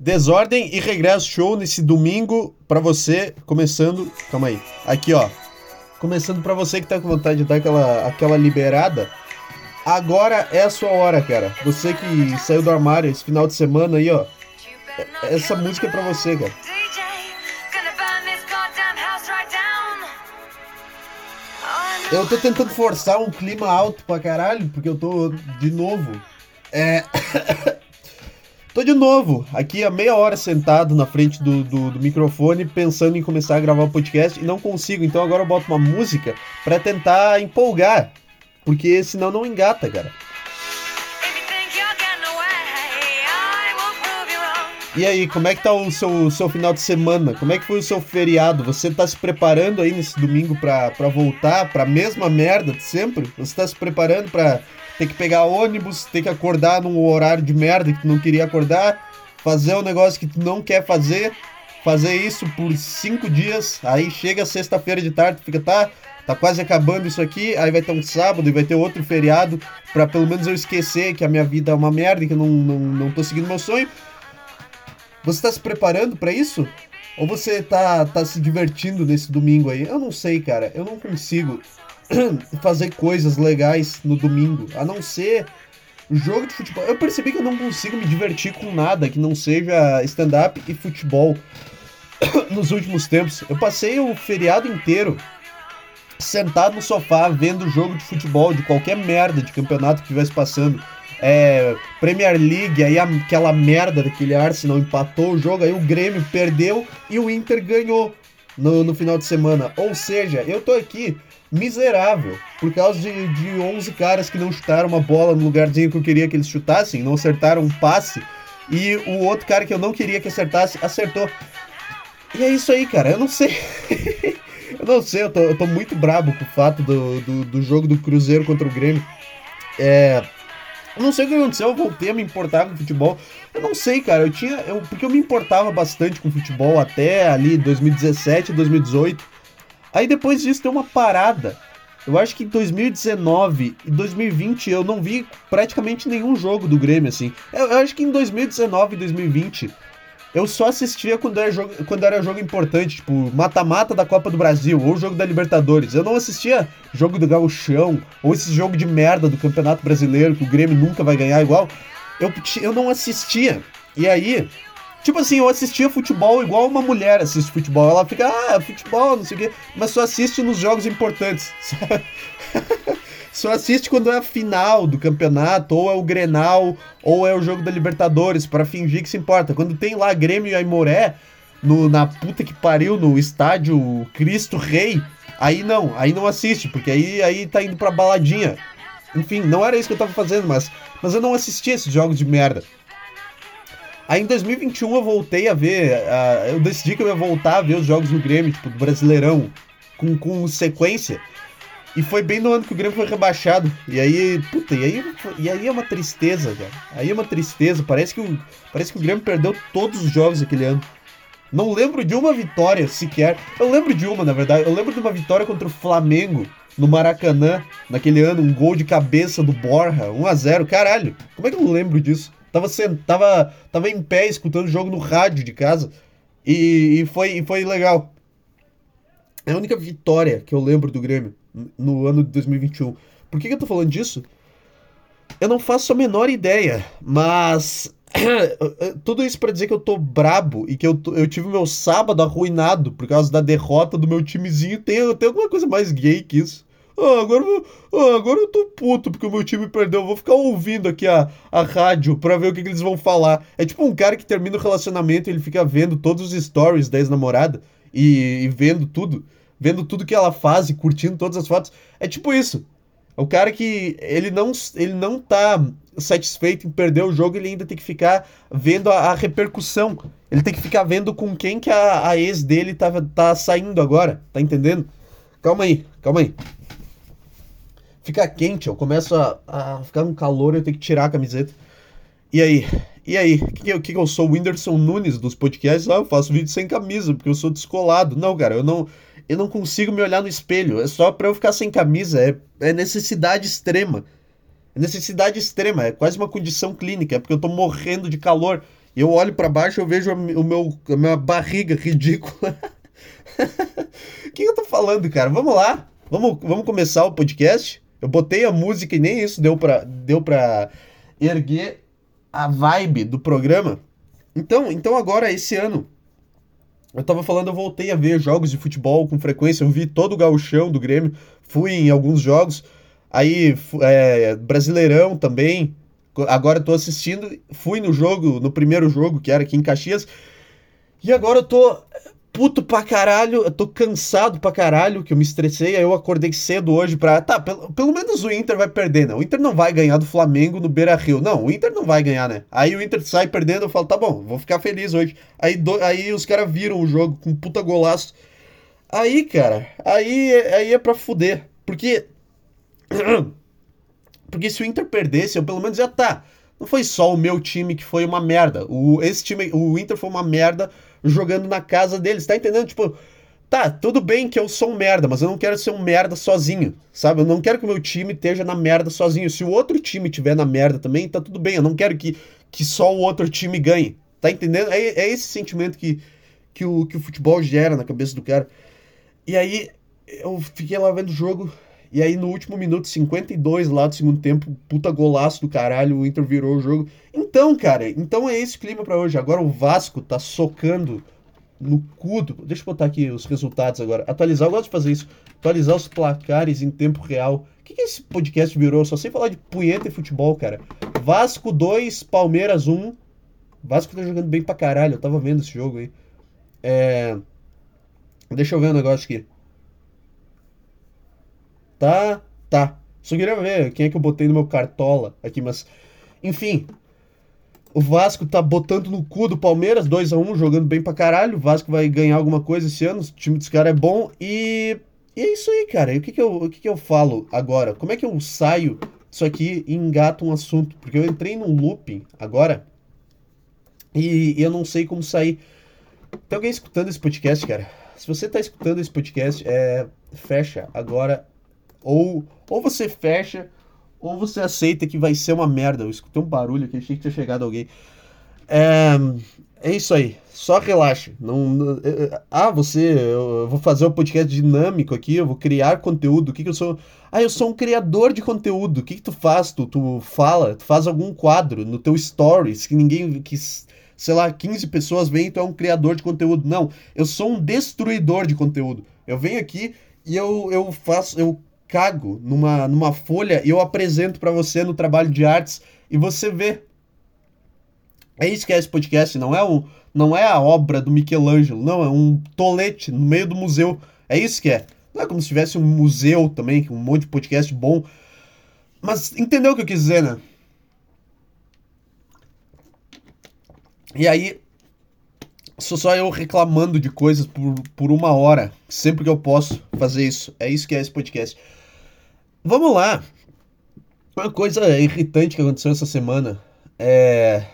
Desordem e Regresso Show nesse domingo pra você, começando. Calma aí. Aqui, ó. Começando pra você que tá com vontade de dar aquela, aquela liberada. Agora é a sua hora, cara. Você que saiu do armário esse final de semana aí, ó. Essa música é pra você, cara. Eu tô tentando forçar um clima alto pra caralho, porque eu tô de novo. É. Tô de novo, aqui há meia hora sentado na frente do, do, do, microfone, pensando em começar a gravar o podcast e não consigo. Então agora eu boto uma música para tentar empolgar, porque senão não engata, cara. E aí, como é que tá o seu, seu final de semana? Como é que foi o seu feriado? Você tá se preparando aí nesse domingo pra, pra voltar pra mesma merda de sempre? Você tá se preparando pra ter que pegar ônibus, ter que acordar num horário de merda que tu não queria acordar, fazer um negócio que tu não quer fazer, fazer isso por cinco dias, aí chega sexta-feira de tarde, fica, tá, tá quase acabando isso aqui, aí vai ter um sábado e vai ter outro feriado, pra pelo menos eu esquecer que a minha vida é uma merda e que eu não, não, não tô seguindo meu sonho. Você tá se preparando para isso? Ou você tá, tá se divertindo nesse domingo aí? Eu não sei, cara. Eu não consigo. fazer coisas legais no domingo, a não ser jogo de futebol. Eu percebi que eu não consigo me divertir com nada que não seja stand-up e futebol nos últimos tempos. Eu passei o feriado inteiro sentado no sofá vendo jogo de futebol, de qualquer merda de campeonato que estivesse passando. É, Premier League, aí aquela merda daquele Arsenal empatou o jogo, aí o Grêmio perdeu e o Inter ganhou no, no final de semana. Ou seja, eu tô aqui miserável por causa de, de 11 caras que não chutaram uma bola no lugarzinho que eu queria que eles chutassem, não acertaram um passe, e o outro cara que eu não queria que acertasse, acertou. E é isso aí, cara, eu não sei. eu não sei, eu tô, eu tô muito brabo com o fato do, do, do jogo do Cruzeiro contra o Grêmio. É. Eu não sei o que aconteceu, eu voltei a me importar com futebol. Eu não sei, cara, eu tinha. Eu, porque eu me importava bastante com futebol até ali 2017, 2018. Aí depois disso deu uma parada. Eu acho que em 2019 e 2020 eu não vi praticamente nenhum jogo do Grêmio, assim. Eu, eu acho que em 2019 e 2020 eu só assistia quando era jogo, quando era jogo importante, tipo mata-mata da Copa do Brasil ou jogo da Libertadores. Eu não assistia jogo do Gauchão ou esse jogo de merda do Campeonato Brasileiro que o Grêmio nunca vai ganhar igual. Eu, eu não assistia. E aí, Tipo assim, eu assistia futebol igual uma mulher assiste futebol. Ela fica, ah, futebol, não sei o quê, mas só assiste nos jogos importantes. só assiste quando é a final do campeonato, ou é o Grenal, ou é o jogo da Libertadores, para fingir que se importa. Quando tem lá Grêmio e Aimoré, no, na puta que pariu, no estádio Cristo Rei, aí não, aí não assiste, porque aí, aí tá indo pra baladinha. Enfim, não era isso que eu tava fazendo, mas, mas eu não assistia esses jogos de merda. Aí em 2021 eu voltei a ver, uh, eu decidi que eu ia voltar a ver os jogos do Grêmio, tipo, do Brasileirão, com, com sequência. E foi bem no ano que o Grêmio foi rebaixado. E aí, puta, e aí, e aí é uma tristeza, cara. Aí é uma tristeza. Parece que, o, parece que o Grêmio perdeu todos os jogos aquele ano. Não lembro de uma vitória sequer. Eu lembro de uma, na verdade. Eu lembro de uma vitória contra o Flamengo no Maracanã, naquele ano, um gol de cabeça do Borja, 1 a 0 Caralho, como é que eu não lembro disso? Tava, tava, tava em pé escutando o jogo no rádio de casa. E, e, foi, e foi legal. É a única vitória que eu lembro do Grêmio no ano de 2021. Por que, que eu tô falando disso? Eu não faço a menor ideia, mas. Tudo isso para dizer que eu tô brabo e que eu, eu tive meu sábado arruinado por causa da derrota do meu timezinho. Tem, tem alguma coisa mais gay que isso? Ah, agora, ah, agora eu tô puto porque o meu time perdeu. vou ficar ouvindo aqui a, a rádio pra ver o que, que, eles vão falar. É tipo um cara que termina o relacionamento e ele fica vendo todos os stories da ex-namorada e, e, vendo tudo. Vendo tudo que ela faz e curtindo todas as fotos. É tipo isso. É o cara que ele não, ele não tá satisfeito em perder o jogo, ele ainda tem que ficar vendo a, a repercussão. Ele tem que ficar vendo com quem que a, a ex dele tá, tá saindo agora. Tá entendendo? Calma aí, calma aí fica quente, eu começo a, a ficar com calor, eu tenho que tirar a camiseta. E aí? E aí? O que, que, que, eu sou? O Whindersson Nunes dos podcasts? Ah, eu faço vídeo sem camisa, porque eu sou descolado. Não, cara, eu não, eu não consigo me olhar no espelho. É só pra eu ficar sem camisa. É, é necessidade extrema. É necessidade extrema. É quase uma condição clínica. É porque eu tô morrendo de calor. eu olho para baixo eu vejo o meu, a minha barriga ridícula. O que eu tô falando, cara? Vamos lá. Vamos, vamos começar o podcast. Eu botei a música e nem isso deu pra, deu pra erguer a vibe do programa. Então, então agora, esse ano, eu tava falando, eu voltei a ver jogos de futebol com frequência. Eu vi todo o gauchão do Grêmio, fui em alguns jogos. Aí, é, Brasileirão também. Agora eu tô assistindo. Fui no jogo, no primeiro jogo, que era aqui em Caxias. E agora eu tô puto pra caralho, eu tô cansado pra caralho, que eu me estressei, aí eu acordei cedo hoje pra. Tá, pelo, pelo menos o Inter vai perder, né? O Inter não vai ganhar do Flamengo no Beira Rio. Não, o Inter não vai ganhar, né? Aí o Inter sai perdendo, eu falo, tá bom, vou ficar feliz hoje. Aí, do, aí os caras viram o jogo com puta golaço. Aí, cara, aí, aí é pra fuder. Porque. Porque se o Inter perdesse, eu pelo menos já tá. Não foi só o meu time que foi uma merda. O, esse time, o Inter foi uma merda jogando na casa deles, tá entendendo? Tipo, tá, tudo bem que eu sou um merda, mas eu não quero ser um merda sozinho, sabe? Eu não quero que o meu time esteja na merda sozinho. Se o outro time estiver na merda também, tá tudo bem. Eu não quero que, que só o outro time ganhe. Tá entendendo? É, é esse sentimento que, que, o, que o futebol gera na cabeça do cara. E aí, eu fiquei lá vendo o jogo. E aí, no último minuto, 52 lá do segundo tempo, puta golaço do caralho, o Inter virou o jogo. Então, cara, então é esse clima para hoje. Agora o Vasco tá socando no cu. Do... Deixa eu botar aqui os resultados agora. Atualizar, eu gosto de fazer isso. Atualizar os placares em tempo real. O que, que esse podcast virou? Só sei falar de punheta e futebol, cara. Vasco 2, Palmeiras 1. Vasco tá jogando bem pra caralho. Eu tava vendo esse jogo aí. É... Deixa eu ver um negócio aqui. Tá, tá. Só queria ver quem é que eu botei no meu cartola aqui, mas. Enfim. O Vasco tá botando no cu do Palmeiras, 2 a 1 jogando bem pra caralho. O Vasco vai ganhar alguma coisa esse ano. O time dos caras é bom. E, e é isso aí, cara. E o que que, eu, o que que eu falo agora? Como é que eu saio disso aqui e engato um assunto? Porque eu entrei num looping agora e, e eu não sei como sair. Tem alguém escutando esse podcast, cara? Se você tá escutando esse podcast, é, fecha agora ou, ou você fecha, ou você aceita que vai ser uma merda. Eu escutei um barulho aqui, achei que tinha chegado alguém. É, é isso aí. Só relaxa. Não, é, é, ah, você. Eu vou fazer um podcast dinâmico aqui, eu vou criar conteúdo. O que, que eu sou? Ah, eu sou um criador de conteúdo. O que, que tu faz? Tu, tu fala, tu faz algum quadro no teu stories que ninguém. que sei lá, 15 pessoas e tu é um criador de conteúdo. Não, eu sou um destruidor de conteúdo. Eu venho aqui e eu, eu faço. Eu cago numa, numa folha e eu apresento para você no trabalho de artes e você vê. É isso que é esse podcast, não é, um, não é a obra do Michelangelo, não, é um tolete no meio do museu. É isso que é. Não é como se tivesse um museu também, um monte de podcast bom. Mas entendeu o que eu quis dizer, né? E aí, sou só eu reclamando de coisas por, por uma hora, sempre que eu posso fazer isso. É isso que é esse podcast. Vamos lá. Uma coisa irritante que aconteceu essa semana é.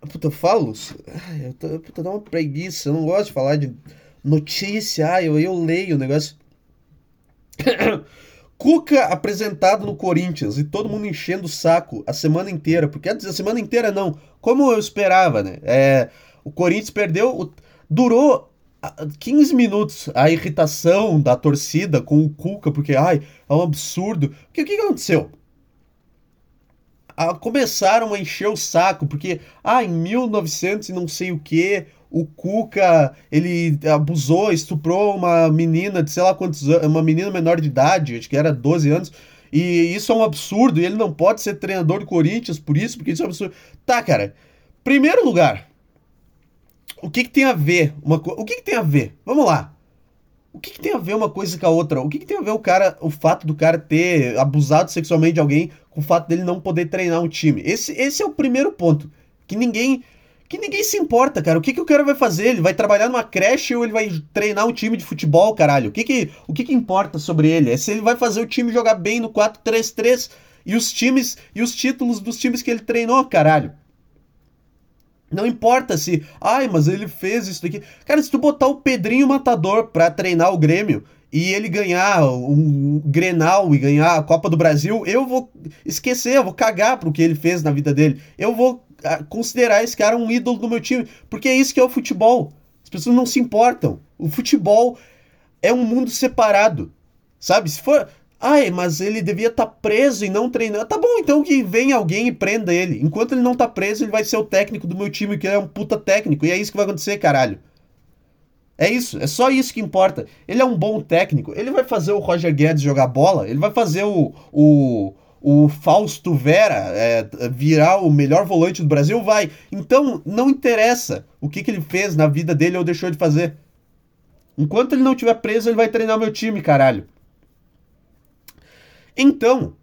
Puta, eu falo. Eu tô, puta, dá uma preguiça. Eu não gosto de falar de notícia. Ai, eu, eu leio o negócio. Cuca apresentado no Corinthians e todo mundo enchendo o saco a semana inteira. Porque a semana inteira não. Como eu esperava, né? É, o Corinthians perdeu. Durou 15 minutos a irritação da torcida com o Cuca, porque ai, é um absurdo. Porque o que, que aconteceu? começaram a encher o saco, porque ah, em 1900 e não sei o que, o Cuca, ele abusou, estuprou uma menina de sei lá quantos anos, uma menina menor de idade, acho que era 12 anos, e isso é um absurdo, e ele não pode ser treinador do Corinthians por isso, porque isso é um absurdo. Tá, cara, primeiro lugar, o que, que tem a ver? Uma, o que, que tem a ver? Vamos lá. O que, que, tem a ver uma coisa com a outra? O que, que, tem a ver o cara, o fato do cara ter abusado sexualmente de alguém com o fato dele não poder treinar um time? Esse, esse é o primeiro ponto. Que ninguém. Que ninguém se importa, cara. O que, que o cara vai fazer? Ele vai trabalhar numa creche ou ele vai treinar um time de futebol, caralho? O que, que, o que, que importa sobre ele? É se ele vai fazer o time jogar bem no 4-3-3 e os times e os títulos dos times que ele treinou, caralho. Não importa se, ai, mas ele fez isso daqui. Cara, se tu botar o Pedrinho Matador pra treinar o Grêmio e ele ganhar um Grenal e ganhar a Copa do Brasil, eu vou esquecer, eu vou cagar pro que ele fez na vida dele. Eu vou considerar esse cara um ídolo do meu time. Porque é isso que é o futebol. As pessoas não se importam. O futebol é um mundo separado. Sabe? Se for. Ai, mas ele devia estar tá preso e não treinando. Tá bom, então que venha alguém e prenda ele. Enquanto ele não tá preso, ele vai ser o técnico do meu time, que é um puta técnico. E é isso que vai acontecer, caralho. É isso, é só isso que importa. Ele é um bom técnico. Ele vai fazer o Roger Guedes jogar bola, ele vai fazer o, o, o Fausto Vera é, virar o melhor volante do Brasil? Vai. Então, não interessa o que, que ele fez na vida dele ou deixou de fazer. Enquanto ele não estiver preso, ele vai treinar meu time, caralho. Então,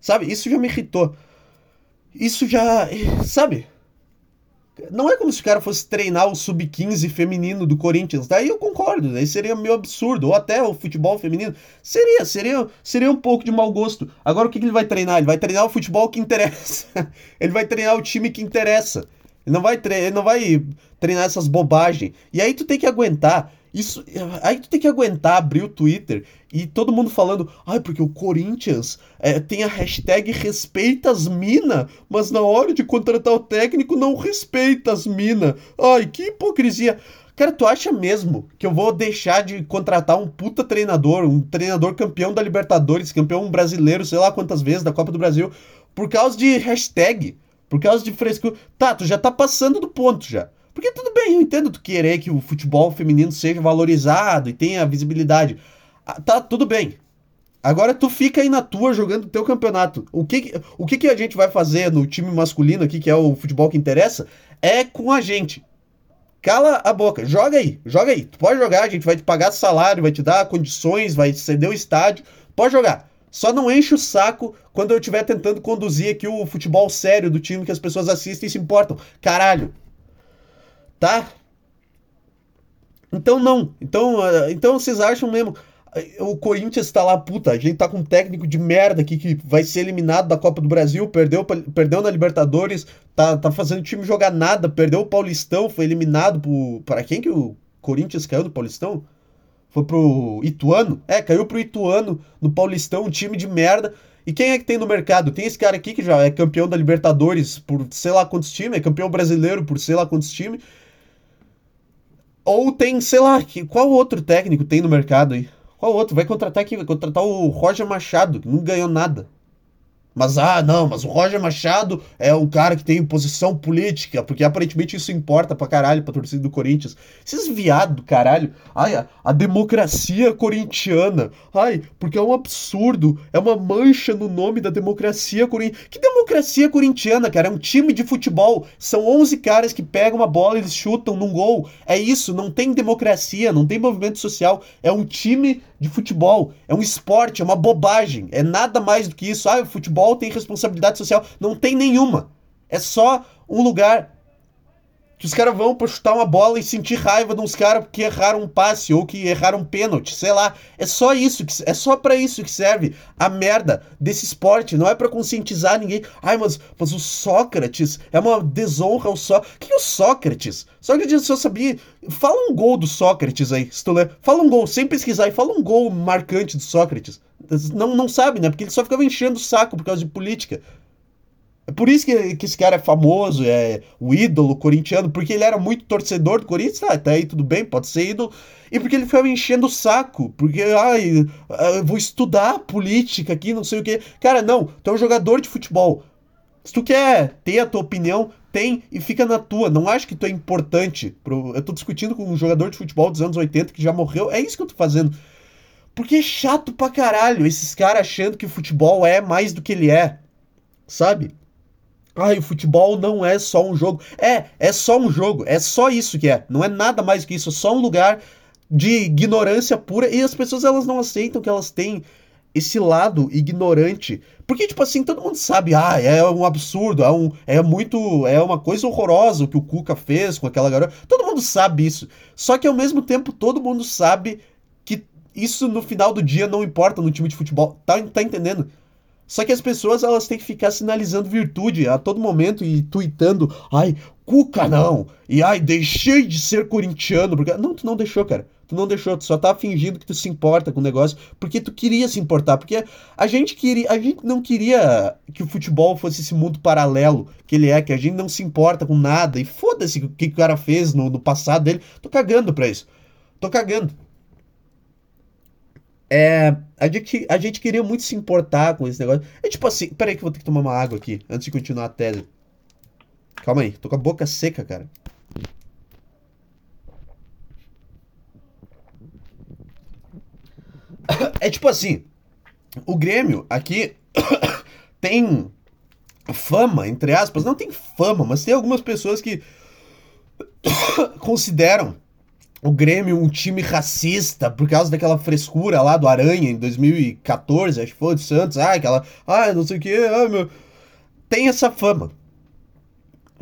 sabe, isso já me irritou. Isso já. Sabe? Não é como se o cara fosse treinar o sub-15 feminino do Corinthians. Daí eu concordo, daí seria meio absurdo. Ou até o futebol feminino. Seria, seria, seria um pouco de mau gosto. Agora o que, que ele vai treinar? Ele vai treinar o futebol que interessa. ele vai treinar o time que interessa. Ele não vai, ele não vai treinar essas bobagens. E aí tu tem que aguentar. Isso, aí tu tem que aguentar abrir o Twitter e todo mundo falando, ai, porque o Corinthians é, tem a hashtag respeita as mina, mas na hora de contratar o técnico não respeita as mina. Ai, que hipocrisia. Cara, tu acha mesmo que eu vou deixar de contratar um puta treinador, um treinador campeão da Libertadores, campeão brasileiro, sei lá quantas vezes, da Copa do Brasil, por causa de hashtag, por causa de frescura? Tá, tu já tá passando do ponto já. Porque tudo bem, eu entendo tu querer que o futebol feminino seja valorizado e tenha visibilidade. Ah, tá, tudo bem. Agora tu fica aí na tua jogando o teu campeonato. O que, o que, que a gente vai fazer no time masculino aqui, que é o futebol que interessa, é com a gente. Cala a boca, joga aí, joga aí. Tu pode jogar, a gente vai te pagar salário, vai te dar condições, vai ceder o estádio. Pode jogar. Só não enche o saco quando eu estiver tentando conduzir aqui o futebol sério do time que as pessoas assistem e se importam. Caralho, tá? Então não. Então, uh, então vocês acham mesmo. O Corinthians tá lá, puta, a gente tá com um técnico de merda aqui que vai ser eliminado da Copa do Brasil, perdeu, perdeu na Libertadores, tá, tá fazendo o time jogar nada, perdeu o Paulistão, foi eliminado por. Para quem que o Corinthians caiu do Paulistão? Foi pro Ituano? É, caiu pro Ituano no Paulistão, um time de merda. E quem é que tem no mercado? Tem esse cara aqui que já é campeão da Libertadores por sei lá quantos times, é campeão brasileiro por sei lá quantos times. Ou tem, sei lá, que, qual outro técnico tem no mercado aí? Qual outro? Vai contratar aqui, vai contratar o Roger Machado, que não ganhou nada. Mas, ah, não, mas o Roger Machado é um cara que tem posição política, porque aparentemente isso importa pra caralho pra torcida do Corinthians. Esses viados do caralho. Ai, a, a, democracia corintiana. Ai, porque é um absurdo. É uma mancha no nome da democracia corintiana. Que democracia corintiana, cara? É um time de futebol. São 11 caras que pegam uma bola e eles chutam num gol. É isso, não tem democracia, não tem movimento social. É um time de futebol. É um esporte, é uma bobagem. É nada mais do que isso. Ah, o futebol tem responsabilidade social. Não tem nenhuma. É só um lugar os caras vão pra chutar uma bola e sentir raiva de uns caras que erraram um passe ou que erraram um pênalti, sei lá. É só isso, que, é só para isso que serve a merda desse esporte. Não é para conscientizar ninguém. Ai, mas, mas o Sócrates é uma desonra ao. O que o Sócrates? Sócrates só sabia. Fala um gol do Sócrates aí, se tu ler. Fala um gol, sem pesquisar, e fala um gol marcante do Sócrates. Não, não sabe, né? Porque ele só ficava enchendo o saco por causa de política. É por isso que, que esse cara é famoso, é o ídolo corintiano, porque ele era muito torcedor do Corinthians, tá, tá aí tudo bem, pode ser ídolo, e porque ele ficava enchendo o saco, porque, ai, eu vou estudar política aqui, não sei o que. Cara, não, tu é um jogador de futebol. Se tu quer ter a tua opinião, tem e fica na tua. Não acho que tu é importante. Pro... Eu tô discutindo com um jogador de futebol dos anos 80 que já morreu, é isso que eu tô fazendo. Porque é chato pra caralho esses caras achando que o futebol é mais do que ele é, sabe? Ai, o futebol não é só um jogo. É, é só um jogo. É só isso que é. Não é nada mais que isso. É só um lugar de ignorância pura. E as pessoas elas não aceitam que elas têm esse lado ignorante. Porque, tipo assim, todo mundo sabe, ah, é um absurdo, é, um, é muito. É uma coisa horrorosa o que o Cuca fez com aquela garota. Todo mundo sabe isso. Só que ao mesmo tempo, todo mundo sabe que isso no final do dia não importa no time de futebol. Tá, tá entendendo? Só que as pessoas elas têm que ficar sinalizando virtude a todo momento e tweetando, ai, Cuca não, e ai, deixei de ser corintiano, porque não, tu não deixou, cara. Tu não deixou, tu só tá fingindo que tu se importa com o negócio, porque tu queria se importar, porque a gente queria, a gente não queria que o futebol fosse esse mundo paralelo que ele é, que a gente não se importa com nada, e foda-se o que, o cara fez no, no passado dele, tô cagando pra isso. Tô cagando. É, a gente, a gente queria muito se importar com esse negócio. É tipo assim, peraí que eu vou ter que tomar uma água aqui, antes de continuar a tese. Calma aí, tô com a boca seca, cara. É tipo assim, o Grêmio aqui tem fama, entre aspas, não tem fama, mas tem algumas pessoas que consideram o Grêmio um time racista por causa daquela frescura lá do Aranha em 2014, acho que foi, do Santos, ah, aquela, ah, não sei o que, ah, meu. Tem essa fama.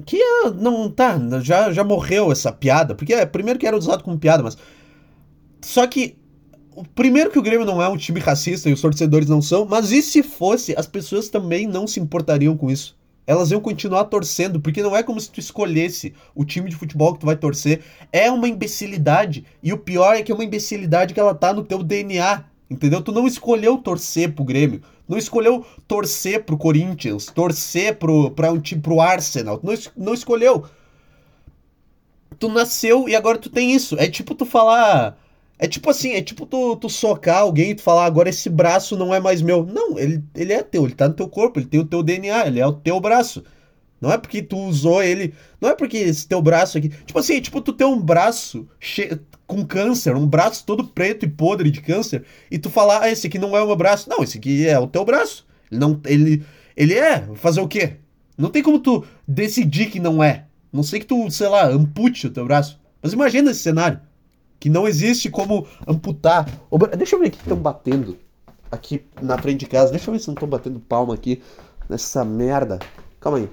Que ah, não tá, já, já morreu essa piada, porque é, primeiro que era usado como piada, mas. Só que primeiro que o Grêmio não é um time racista e os torcedores não são, mas e se fosse, as pessoas também não se importariam com isso. Elas iam continuar torcendo, porque não é como se tu escolhesse o time de futebol que tu vai torcer. É uma imbecilidade. E o pior é que é uma imbecilidade que ela tá no teu DNA. Entendeu? Tu não escolheu torcer pro Grêmio. Não escolheu torcer pro Corinthians, torcer pro, pra um time pro Arsenal. Tu não, não escolheu. Tu nasceu e agora tu tem isso. É tipo tu falar. É tipo assim, é tipo tu, tu socar alguém e tu falar, agora esse braço não é mais meu. Não, ele, ele é teu, ele tá no teu corpo, ele tem o teu DNA, ele é o teu braço. Não é porque tu usou ele. Não é porque esse teu braço aqui. Tipo assim, tipo, tu tem um braço che... com câncer, um braço todo preto e podre de câncer, e tu falar, ah, esse aqui não é o meu braço. Não, esse aqui é o teu braço. Ele não. Ele. Ele é. Fazer o quê? Não tem como tu decidir que não é. Não sei que tu, sei lá, ampute o teu braço. Mas imagina esse cenário que não existe como amputar. Deixa eu ver o que estão batendo aqui na frente de casa. Deixa eu ver se não estão batendo palma aqui nessa merda. Calma aí.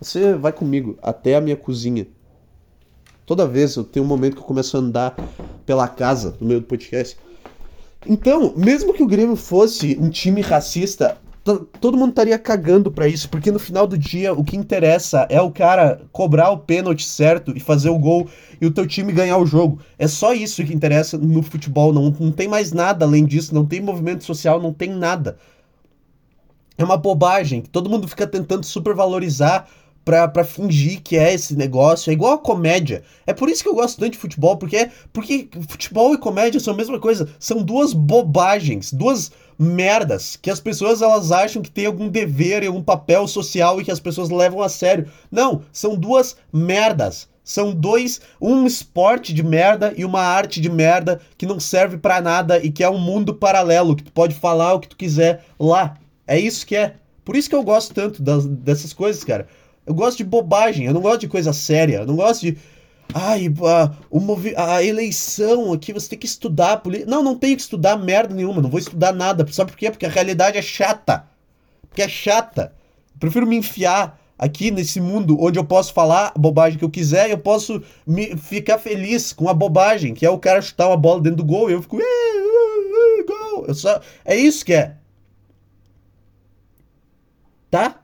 Você vai comigo até a minha cozinha. Toda vez eu tenho um momento que eu começo a andar pela casa no meio do podcast. Então, mesmo que o Grêmio fosse um time racista, todo mundo estaria cagando para isso, porque no final do dia o que interessa é o cara cobrar o pênalti certo e fazer o gol e o teu time ganhar o jogo. É só isso que interessa no futebol, não, não tem mais nada além disso, não tem movimento social, não tem nada. É uma bobagem, todo mundo fica tentando supervalorizar pra, pra fingir que é esse negócio. É igual a comédia. É por isso que eu gosto tanto de futebol, porque, porque futebol e comédia são a mesma coisa. São duas bobagens, duas merdas que as pessoas elas acham que tem algum dever e algum papel social e que as pessoas levam a sério. Não, são duas merdas. São dois, um esporte de merda e uma arte de merda que não serve para nada e que é um mundo paralelo que tu pode falar o que tu quiser lá. É isso que é. Por isso que eu gosto tanto das, dessas coisas, cara. Eu gosto de bobagem, eu não gosto de coisa séria, eu não gosto de. Ai, a, o movi a eleição aqui, você tem que estudar. Poli... Não, não tenho que estudar merda nenhuma, não vou estudar nada. Sabe por quê? Porque a realidade é chata. Porque é chata. Eu prefiro me enfiar aqui nesse mundo onde eu posso falar a bobagem que eu quiser e eu posso me ficar feliz com a bobagem, que é o cara chutar uma bola dentro do gol e eu fico. Gol! Eu só... É isso que é. Tá?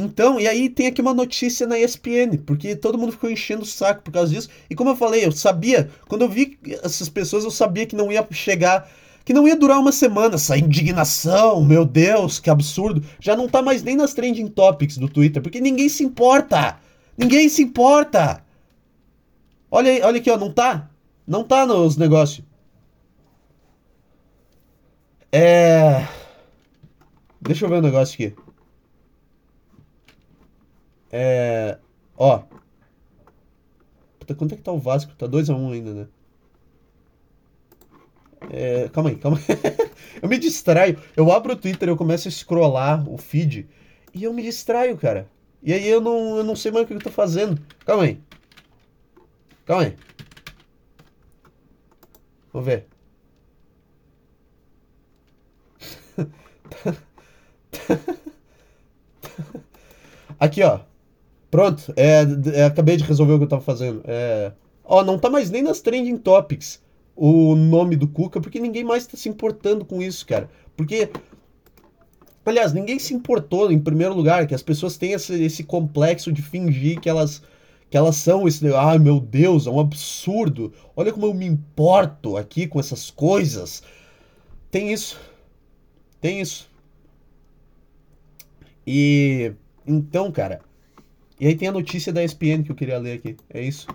Então, e aí tem aqui uma notícia na ESPN, porque todo mundo ficou enchendo o saco por causa disso. E como eu falei, eu sabia, quando eu vi essas pessoas, eu sabia que não ia chegar, que não ia durar uma semana essa indignação, meu Deus, que absurdo. Já não tá mais nem nas trending topics do Twitter, porque ninguém se importa. Ninguém se importa. Olha aí, olha aqui, ó, não tá? Não tá nos negócios. É. Deixa eu ver o um negócio aqui. É. Ó. Puta, quanto é que tá o Vasco? Tá 2x1 um ainda, né? É, calma aí, calma aí. eu me distraio. Eu abro o Twitter, eu começo a scrollar o feed e eu me distraio, cara. E aí eu não, eu não sei mais o que eu tô fazendo. Calma aí. Calma aí. Vamos ver. Aqui, ó. Pronto, é, é, acabei de resolver o que eu tava fazendo. É, ó, não tá mais nem nas trending topics o nome do Cuca, porque ninguém mais tá se importando com isso, cara. Porque, aliás, ninguém se importou, em primeiro lugar, que as pessoas têm esse, esse complexo de fingir que elas que elas são esse. Ai meu Deus, é um absurdo. Olha como eu me importo aqui com essas coisas. Tem isso. Tem isso. E. Então, cara. E aí tem a notícia da ESPN que eu queria ler aqui. É isso.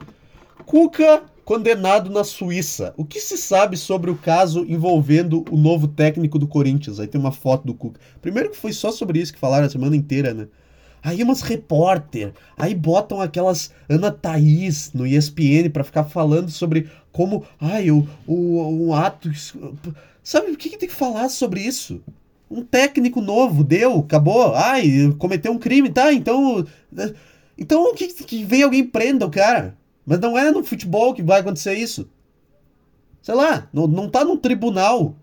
Cuca condenado na Suíça. O que se sabe sobre o caso envolvendo o novo técnico do Corinthians? Aí tem uma foto do Cuca. Primeiro que foi só sobre isso que falaram a semana inteira, né? Aí umas repórter, aí botam aquelas Ana Thaís no ESPN para ficar falando sobre como, ai, o, o, o ato. Sabe o que, que tem que falar sobre isso? Um técnico novo, deu, acabou, ai, cometeu um crime, tá? Então. Então que, que vem alguém prenda o cara. Mas não é no futebol que vai acontecer isso. Sei lá, não, não tá no tribunal.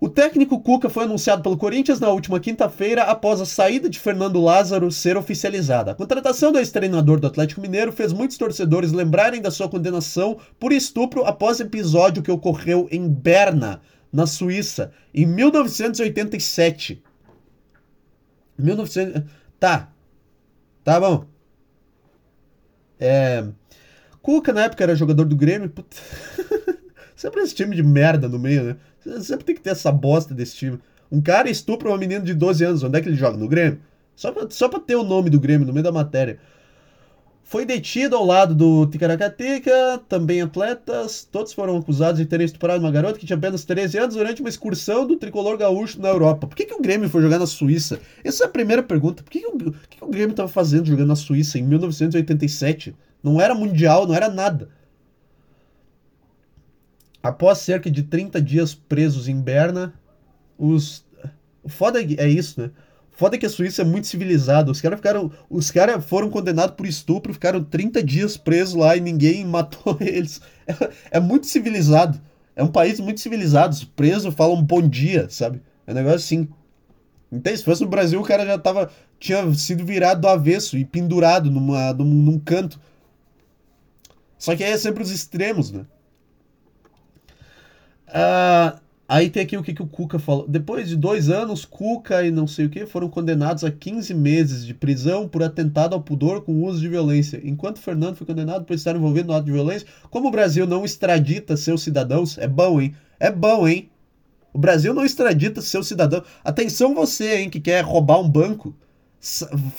O técnico Cuca foi anunciado pelo Corinthians na última quinta-feira após a saída de Fernando Lázaro ser oficializada. A contratação do ex-treinador do Atlético Mineiro fez muitos torcedores lembrarem da sua condenação por estupro após episódio que ocorreu em Berna, na Suíça, em 1987. 1900... Tá. Tá bom. É... Cuca na época era jogador do Grêmio. Puta... Sempre esse time de merda no meio, né? Sempre tem que ter essa bosta desse time. Um cara estupra uma menina de 12 anos. Onde é que ele joga? No Grêmio? Só pra, só pra ter o nome do Grêmio no meio da matéria. Foi detido ao lado do Ticaracateca, também atletas. Todos foram acusados de terem estuprado uma garota que tinha apenas 13 anos durante uma excursão do tricolor gaúcho na Europa. Por que, que o Grêmio foi jogar na Suíça? Essa é a primeira pergunta. Por que, que, o, que, que o Grêmio estava fazendo jogando na Suíça em 1987? Não era mundial, não era nada. Após cerca de 30 dias presos em Berna, os. O foda é isso, né? Foda que a Suíça é muito civilizada. Os caras ficaram. Os caras foram condenados por estupro, ficaram 30 dias presos lá e ninguém matou eles. É, é muito civilizado. É um país muito civilizado. Os presos falam bom dia, sabe? É um negócio assim. Então, se fosse no Brasil, o cara já tava. Tinha sido virado do avesso e pendurado numa, num, num canto. Só que aí é sempre os extremos, né? Uh, aí tem aqui o que, que o Cuca falou. Depois de dois anos, Cuca e não sei o que foram condenados a 15 meses de prisão por atentado ao pudor com uso de violência. Enquanto Fernando foi condenado por estar envolvido no ato de violência, como o Brasil não extradita seus cidadãos, é bom, hein? É bom, hein? O Brasil não extradita seus cidadãos. Atenção você, hein, que quer roubar um banco.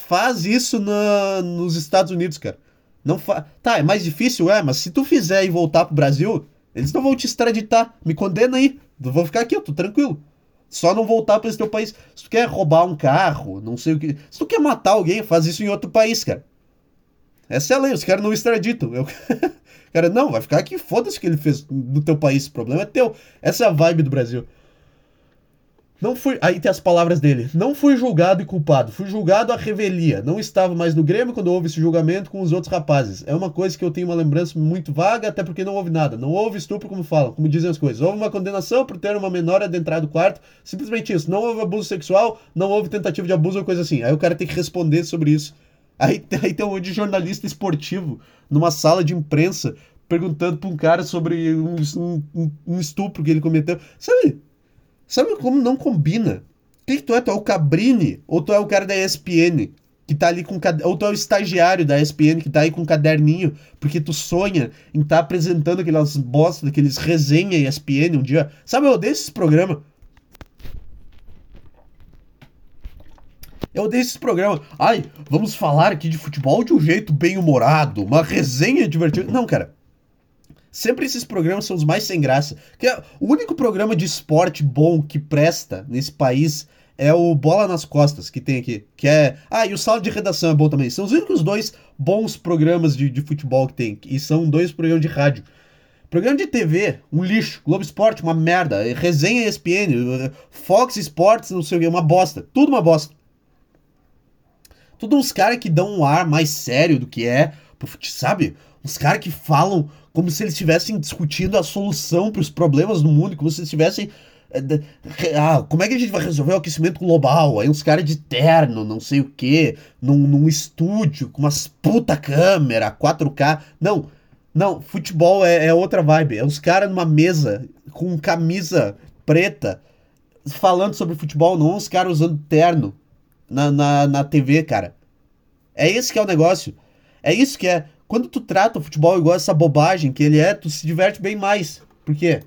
Faz isso na, nos Estados Unidos, cara. Não fa... Tá, é mais difícil, é, mas se tu fizer e voltar pro Brasil, eles não vão te extraditar. Me condena aí. Vou ficar aqui, eu tô tranquilo. Só não voltar para esse teu país. Se tu quer roubar um carro, não sei o que. Se tu quer matar alguém, faz isso em outro país, cara. Essa é a lei, os caras não extraditam. Eu... cara, não, vai ficar aqui, foda-se o que ele fez no teu país. O problema é teu. Essa é a vibe do Brasil. Não fui. Aí tem as palavras dele. Não fui julgado e culpado. Fui julgado à revelia. Não estava mais no Grêmio quando houve esse julgamento com os outros rapazes. É uma coisa que eu tenho uma lembrança muito vaga, até porque não houve nada. Não houve estupro, como falam, como dizem as coisas. Houve uma condenação por ter uma menor adentrado do quarto. Simplesmente isso. Não houve abuso sexual, não houve tentativa de abuso ou coisa assim. Aí o cara tem que responder sobre isso. Aí, aí tem um monte de jornalista esportivo numa sala de imprensa perguntando pra um cara sobre um, um, um estupro que ele cometeu. Sabe? Sabe como não combina? O que, tu é? Tu é o Cabrini? Ou tu é o cara da ESPN? Que tá ali com. Ou tu é o estagiário da ESPN que tá aí com um caderninho, porque tu sonha em estar tá apresentando aquelas bosta, aqueles resenha ESPN um dia. Sabe, eu odeio esses programas. Eu odeio esses programas. Ai, vamos falar aqui de futebol de um jeito bem humorado, uma resenha divertida. Não, cara. Sempre esses programas são os mais sem graça. Que é, o único programa de esporte bom que presta nesse país é o Bola nas Costas que tem aqui. Que é. Ah, e o Sala de Redação é bom também. São os únicos dois bons programas de, de futebol que tem. E são dois programas de rádio. Programa de TV, um lixo. Globo Esporte, uma merda. Resenha ESPN, Fox Sports, não sei o que, uma bosta. Tudo uma bosta. Tudo uns caras que dão um ar mais sério do que é. Sabe? Uns caras que falam como se eles estivessem discutindo a solução para os problemas do mundo, como se eles estivessem. Eh, ah, como é que a gente vai resolver o aquecimento global? Aí uns caras de terno, não sei o que, num, num estúdio, com umas puta câmera, 4K. Não, não, futebol é, é outra vibe. É uns caras numa mesa com camisa preta falando sobre futebol, não uns caras usando terno na, na, na TV, cara. É esse que é o negócio. É isso que é. Quando tu trata o futebol igual essa bobagem que ele é, tu se diverte bem mais. Por quê?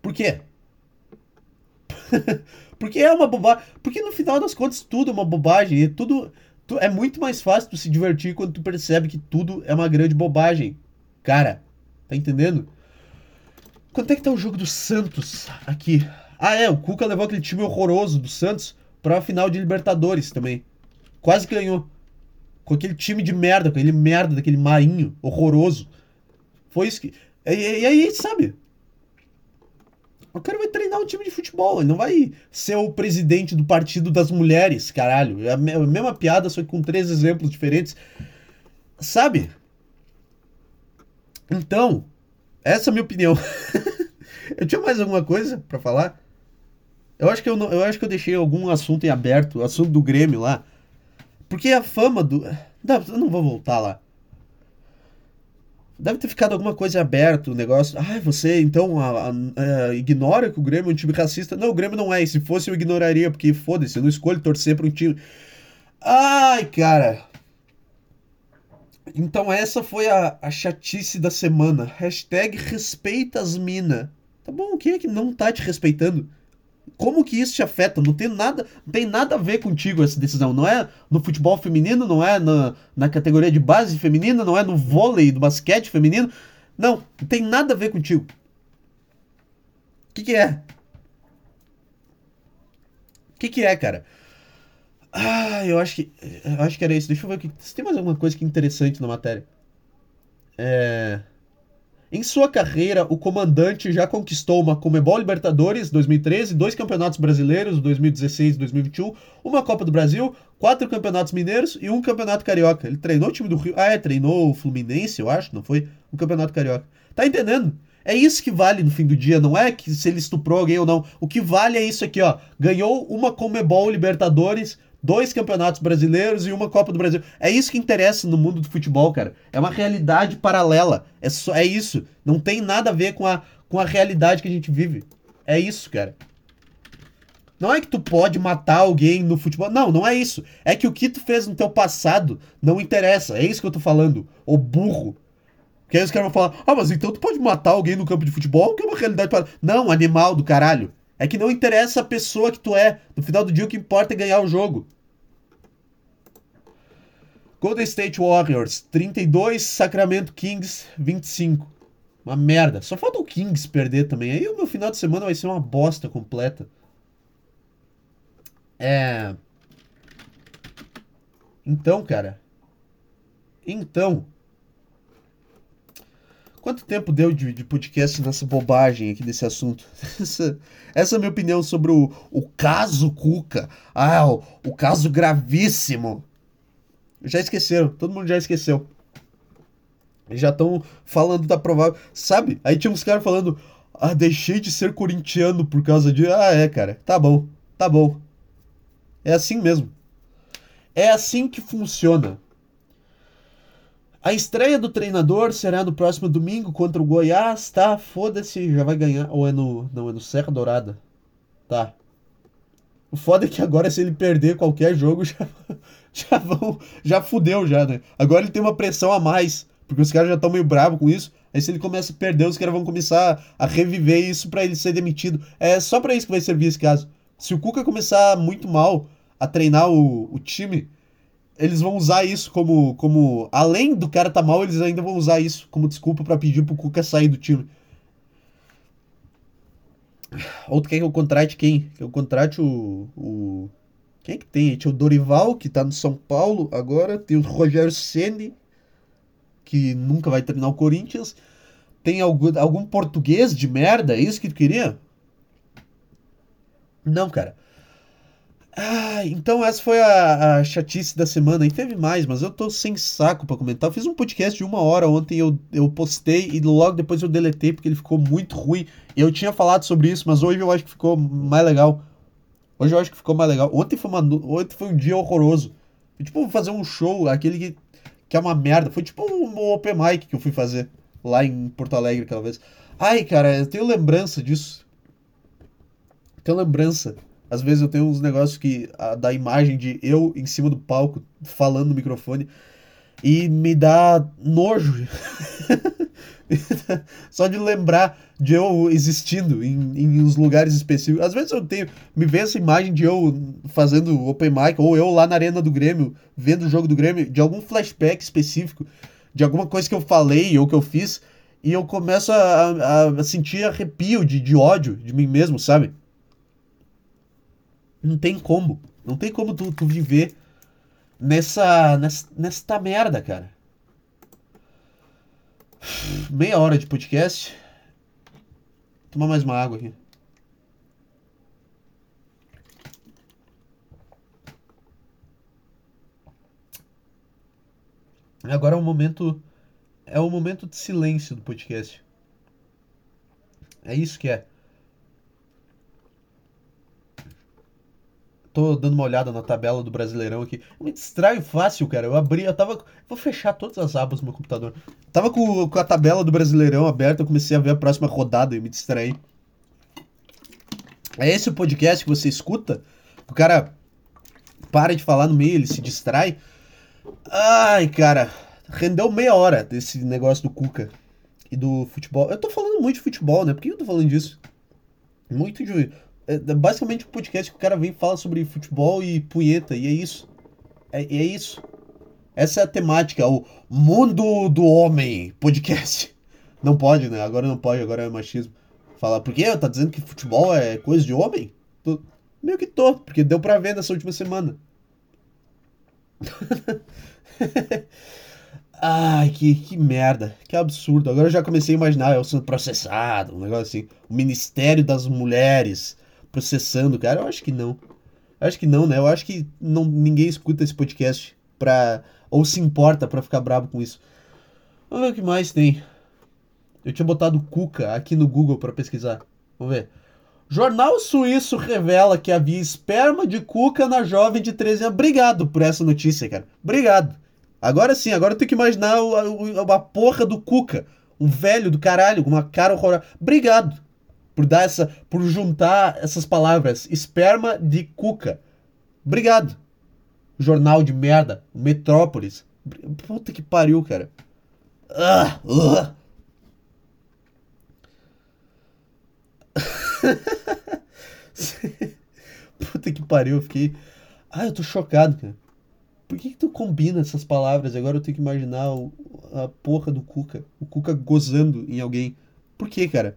Por quê? Porque é uma bobagem. Porque no final das contas tudo é uma bobagem. E tudo. Tu, é muito mais fácil tu se divertir quando tu percebe que tudo é uma grande bobagem. Cara, tá entendendo? Quanto é que tá o jogo do Santos aqui? Ah, é, o Cuca levou aquele time horroroso do Santos pra final de Libertadores também. Quase ganhou. Com aquele time de merda, com aquele merda daquele marinho horroroso. Foi isso que. E, e aí, sabe? O cara vai treinar um time de futebol, ele não vai ser o presidente do partido das mulheres, caralho. É a mesma piada, só que com três exemplos diferentes. Sabe? Então, essa é a minha opinião. eu tinha mais alguma coisa para falar? Eu acho que eu, não, eu acho que eu deixei algum assunto em aberto, assunto do Grêmio lá. Porque a fama do. Não, eu não vou voltar lá. Deve ter ficado alguma coisa aberto, o negócio. Ah, você então a, a, a, ignora que o Grêmio é um time racista? Não, o Grêmio não é. E se fosse, eu ignoraria, porque foda-se, eu não escolho torcer para um time. Ai, cara. Então essa foi a, a chatice da semana. Hashtag respeita as mina. Tá bom, quem é que não tá te respeitando? Como que isso te afeta? Não tem nada, não tem nada a ver contigo essa decisão. Não é no futebol feminino, não é na, na categoria de base feminina, não é no vôlei, do basquete feminino. Não, não tem nada a ver contigo. O que, que é? O que, que é, cara? Ah, eu acho que. Eu acho que era isso. Deixa eu ver aqui. Se tem mais alguma coisa que é interessante na matéria. É. Em sua carreira, o comandante já conquistou uma Comebol Libertadores 2013, dois campeonatos brasileiros 2016 e 2021, uma Copa do Brasil, quatro campeonatos mineiros e um campeonato carioca. Ele treinou o time do Rio. Ah, é, treinou o Fluminense, eu acho, não foi? Um campeonato carioca. Tá entendendo? É isso que vale no fim do dia, não é que se ele estuprou alguém ou não. O que vale é isso aqui, ó. Ganhou uma Comebol Libertadores dois campeonatos brasileiros e uma Copa do Brasil. É isso que interessa no mundo do futebol, cara. É uma realidade paralela. É, só, é isso. Não tem nada a ver com a, com a realidade que a gente vive. É isso, cara. Não é que tu pode matar alguém no futebol. Não, não é isso. É que o que tu fez no teu passado não interessa. É isso que eu tô falando. O burro. Porque aí os caras vão falar: Ah, mas então tu pode matar alguém no campo de futebol, que é uma realidade para. Não, animal do caralho. É que não interessa a pessoa que tu é. No final do dia, o que importa é ganhar o jogo. Golden State Warriors 32, Sacramento Kings 25. Uma merda. Só falta o Kings perder também. Aí o meu final de semana vai ser uma bosta completa. É. Então, cara. Então. Quanto tempo deu de, de podcast nessa bobagem aqui desse assunto? Essa, essa é a minha opinião sobre o, o caso Cuca. Ah, o, o caso gravíssimo já esqueceram, todo mundo já esqueceu. Já estão falando da provável. Sabe? Aí tinha uns caras falando. Ah, deixei de ser corintiano por causa de. Ah, é, cara. Tá bom. Tá bom. É assim mesmo. É assim que funciona. A estreia do treinador será no próximo domingo contra o Goiás, tá? Foda-se, já vai ganhar. Ou é no. Não, é no Serra Dourada. Tá. O foda é que agora, se ele perder qualquer jogo, já, já vão. Já fudeu, já, né? Agora ele tem uma pressão a mais. Porque os caras já estão meio bravos com isso. Aí se ele começa a perder, os caras vão começar a reviver isso para ele ser demitido. É só para isso que vai servir esse caso. Se o Cuca começar muito mal a treinar o, o time, eles vão usar isso como, como. Além do cara tá mal, eles ainda vão usar isso como desculpa para pedir pro Cuca sair do time. Ou tu quer que eu contrate quem? Que eu contrate o, o. Quem é que tem? Tinha o Dorival, que tá no São Paulo agora. Tem o Rogério Ceni que nunca vai terminar o Corinthians. Tem algum, algum português de merda? É isso que tu queria? Não, cara. Ah, então essa foi a, a, chatice da semana. E teve mais, mas eu tô sem saco para comentar. Eu fiz um podcast de uma hora ontem, eu, eu postei e logo depois eu deletei porque ele ficou muito ruim. Eu tinha falado sobre isso, mas hoje eu acho que ficou mais legal. Hoje eu acho que ficou mais legal. Ontem foi, uma, ontem foi um dia horroroso. Foi tipo fazer um show, aquele que, que é uma merda. Foi tipo um open mic que eu fui fazer lá em Porto Alegre aquela vez. Ai, cara, eu tenho lembrança disso. Tenho lembrança Às vezes eu tenho uns negócios que a, da imagem de eu em cima do palco falando no microfone e me dá nojo. Só de lembrar de eu existindo em, em uns lugares específicos. Às vezes eu tenho. Me vê essa imagem de eu fazendo open mic, ou eu lá na arena do Grêmio, vendo o jogo do Grêmio, de algum flashback específico, de alguma coisa que eu falei ou que eu fiz, e eu começo a, a, a sentir arrepio de, de ódio de mim mesmo, sabe? Não tem como. Não tem como tu, tu viver nessa, nessa. nesta merda, cara. Meia hora de podcast. Vou tomar mais uma água aqui. Agora é o momento. É o momento de silêncio do podcast. É isso que é. Tô dando uma olhada na tabela do Brasileirão aqui. Eu me distraio fácil, cara. Eu abri, eu tava. Vou fechar todas as abas no meu computador. tava com, com a tabela do Brasileirão aberta, eu comecei a ver a próxima rodada e me distraí. É esse o podcast que você escuta? O cara para de falar no meio, ele se distrai. Ai, cara, rendeu meia hora desse negócio do Cuca e do futebol. Eu tô falando muito de futebol, né? Por que eu tô falando disso? Muito de é, é basicamente um podcast que o cara vem e fala sobre futebol e punheta, e é isso. É, é isso. Essa é a temática, o mundo do homem podcast. Não pode, né? Agora não pode, agora é machismo. Falar, por quê? Tá dizendo que futebol é coisa de homem? Tô... Meio que tô, porque deu pra ver nessa última semana. Ai, que, que merda, que absurdo. Agora eu já comecei a imaginar eu sendo processado, um negócio assim. O Ministério das Mulheres processando, cara? Eu acho que não. Eu acho que não, né? Eu acho que não, ninguém escuta esse podcast pra. ou se importa pra ficar bravo com isso. Vamos ver o que mais tem. Eu tinha botado Cuca aqui no Google para pesquisar. Vamos ver. Jornal suíço revela que havia esperma de Cuca na jovem de 13 anos. Obrigado por essa notícia, cara. Obrigado. Agora sim, agora eu tenho que imaginar o, a, a porra do Cuca. Um velho do caralho, uma cara horrorosa. Obrigado por dar essa, por juntar essas palavras, esperma de cuca. Obrigado. Jornal de merda, Metrópolis. Puta que pariu, cara. Ah, uh. Puta que pariu, eu fiquei. Ah, eu tô chocado, cara. Por que, que tu combina essas palavras? Agora eu tenho que imaginar o, a porra do Cuca. O Cuca gozando em alguém. Por que, cara?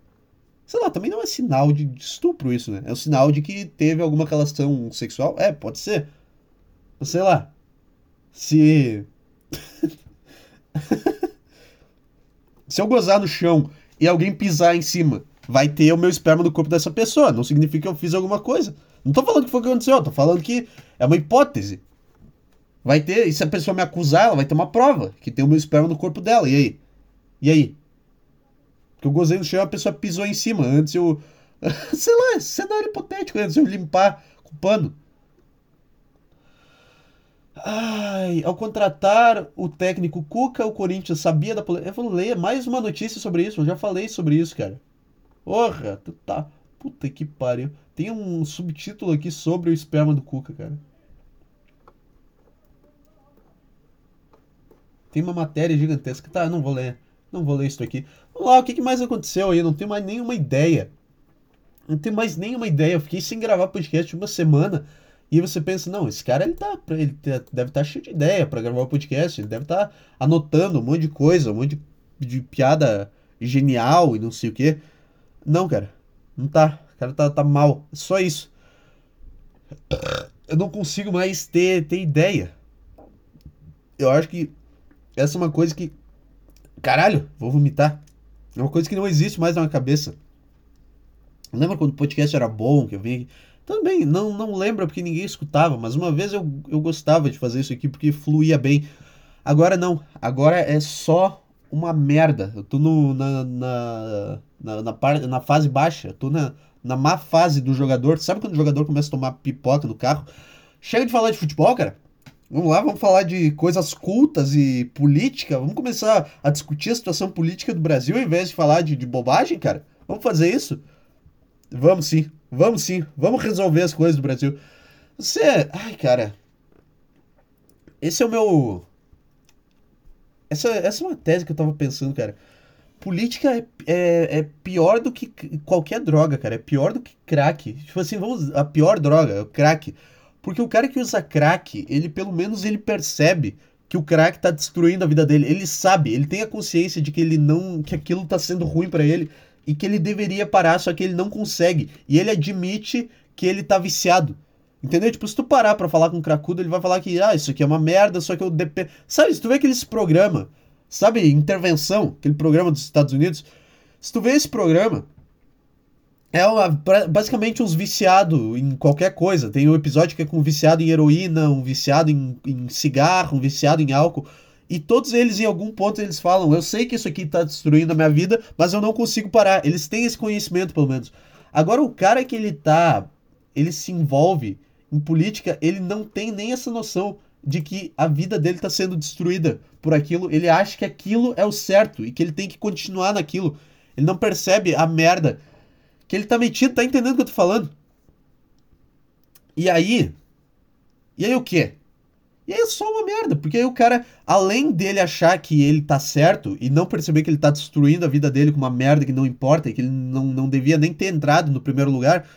Sei lá, também não é sinal de estupro isso, né? É um sinal de que teve alguma relação sexual. É, pode ser. Sei lá. Se. Se eu gozar no chão e alguém pisar em cima, vai ter o meu esperma no corpo dessa pessoa. Não significa que eu fiz alguma coisa. Não tô falando que foi o que aconteceu, tô falando que é uma hipótese. Vai ter, e se a pessoa me acusar, ela vai ter uma prova que tem o meu esperma no corpo dela. E aí? E aí? Porque eu gozei no chão e a pessoa pisou em cima. Antes eu. Sei lá, cenário hipotético, antes eu limpar com pano. Ai, ao contratar o técnico Cuca, o Corinthians sabia da polêmica. Eu vou ler mais uma notícia sobre isso. Eu já falei sobre isso, cara. Porra, tu tá. Puta que pariu. Tem um subtítulo aqui sobre o esperma do Cuca, cara. Tem uma matéria gigantesca. Tá, não vou ler. Não vou ler isso aqui. Lá, o que mais aconteceu aí? Eu não tenho mais nenhuma ideia. Não tenho mais nenhuma ideia. Eu fiquei sem gravar podcast uma semana. E você pensa, não, esse cara ele tá, ele deve estar tá cheio de ideia para gravar o podcast, ele deve estar tá anotando um monte de coisa, um monte de, de, piada genial e não sei o que. Não, cara, não tá. O cara tá, tá mal. Só isso. Eu não consigo mais ter, ter ideia. Eu acho que essa é uma coisa que Caralho, vou vomitar. É uma coisa que não existe mais na minha cabeça. Lembra quando o podcast era bom, que eu vim Também, não, não lembro porque ninguém escutava, mas uma vez eu, eu gostava de fazer isso aqui porque fluía bem. Agora não, agora é só uma merda. Eu tô no, na, na, na, na, par, na fase baixa, eu tô na, na má fase do jogador. Sabe quando o jogador começa a tomar pipoca no carro? Chega de falar de futebol, cara. Vamos lá, vamos falar de coisas cultas e política. Vamos começar a discutir a situação política do Brasil ao invés de falar de, de bobagem, cara? Vamos fazer isso? Vamos sim. Vamos sim. Vamos resolver as coisas do Brasil. Você. Ai, cara. Esse é o meu. Essa, essa é uma tese que eu tava pensando, cara. Política é, é, é, pior do que qualquer droga, cara. É pior do que crack. Tipo assim, vamos. A pior droga é o crack. Porque o cara que usa crack, ele pelo menos ele percebe que o crack tá destruindo a vida dele. Ele sabe, ele tem a consciência de que ele não. que aquilo tá sendo ruim para ele e que ele deveria parar, só que ele não consegue. E ele admite que ele tá viciado. Entendeu? Tipo, se tu parar pra falar com um cracudo, ele vai falar que, ah, isso aqui é uma merda, só que eu dependo. Sabe, se tu vê aqueles programa, sabe, intervenção, aquele programa dos Estados Unidos, se tu vê esse programa, é uma, basicamente uns viciados em qualquer coisa. Tem um episódio que é com um viciado em heroína, um viciado em, em cigarro, um viciado em álcool. E todos eles, em algum ponto, eles falam: Eu sei que isso aqui tá destruindo a minha vida, mas eu não consigo parar. Eles têm esse conhecimento, pelo menos. Agora, o cara que ele tá. Ele se envolve em política, ele não tem nem essa noção de que a vida dele está sendo destruída por aquilo. Ele acha que aquilo é o certo e que ele tem que continuar naquilo. Ele não percebe a merda que ele tá metido, tá entendendo o que eu tô falando? E aí. E aí o quê? E aí é só uma merda, porque aí o cara, além dele achar que ele tá certo e não perceber que ele tá destruindo a vida dele com uma merda que não importa e que ele não, não devia nem ter entrado no primeiro lugar,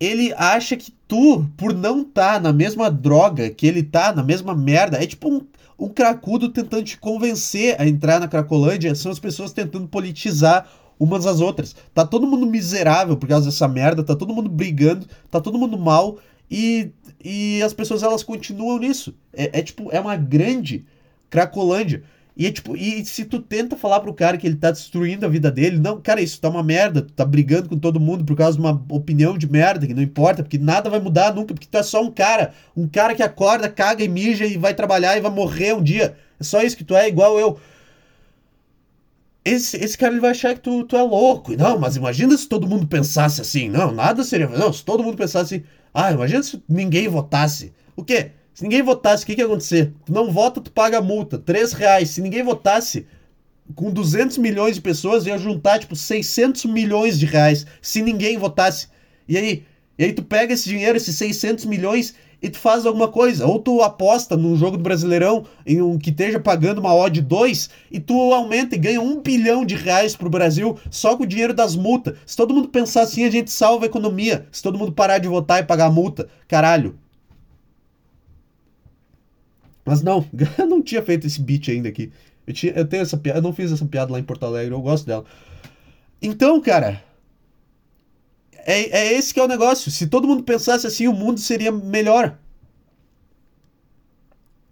ele acha que tu, por não tá na mesma droga que ele tá, na mesma merda, é tipo um, um cracudo tentando te convencer a entrar na Cracolândia, são as pessoas tentando politizar umas às outras. Tá todo mundo miserável por causa dessa merda, tá todo mundo brigando, tá todo mundo mal e, e as pessoas elas continuam nisso. É, é tipo, é uma grande Cracolândia. E é tipo, e se tu tenta falar pro cara que ele tá destruindo a vida dele, não, cara, isso tá uma merda, tu tá brigando com todo mundo por causa de uma opinião de merda, que não importa, porque nada vai mudar nunca, porque tu é só um cara, um cara que acorda, caga e mija e vai trabalhar e vai morrer um dia. É só isso que tu é, igual eu. Esse, esse cara ele vai achar que tu, tu é louco. Não, mas imagina se todo mundo pensasse assim. Não, nada seria. Não, se todo mundo pensasse assim. Ah, imagina se ninguém votasse. O quê? Se ninguém votasse, o que, que ia acontecer? Tu não vota, tu paga a multa. 3 reais. Se ninguém votasse, com 200 milhões de pessoas, ia juntar, tipo, 600 milhões de reais. Se ninguém votasse. E aí? E aí tu pega esse dinheiro, esses 600 milhões, e tu faz alguma coisa. Ou tu aposta num jogo do Brasileirão em um que esteja pagando uma odd 2 e tu aumenta e ganha um bilhão de reais pro Brasil só com o dinheiro das multas. Se todo mundo pensar assim, a gente salva a economia. Se todo mundo parar de votar e pagar a multa. Caralho. Mas não, eu não tinha feito esse beat ainda aqui. Eu, tinha, eu tenho essa piada, eu não fiz essa piada lá em Porto Alegre, eu gosto dela. Então, cara, é, é esse que é o negócio. Se todo mundo pensasse assim, o mundo seria melhor.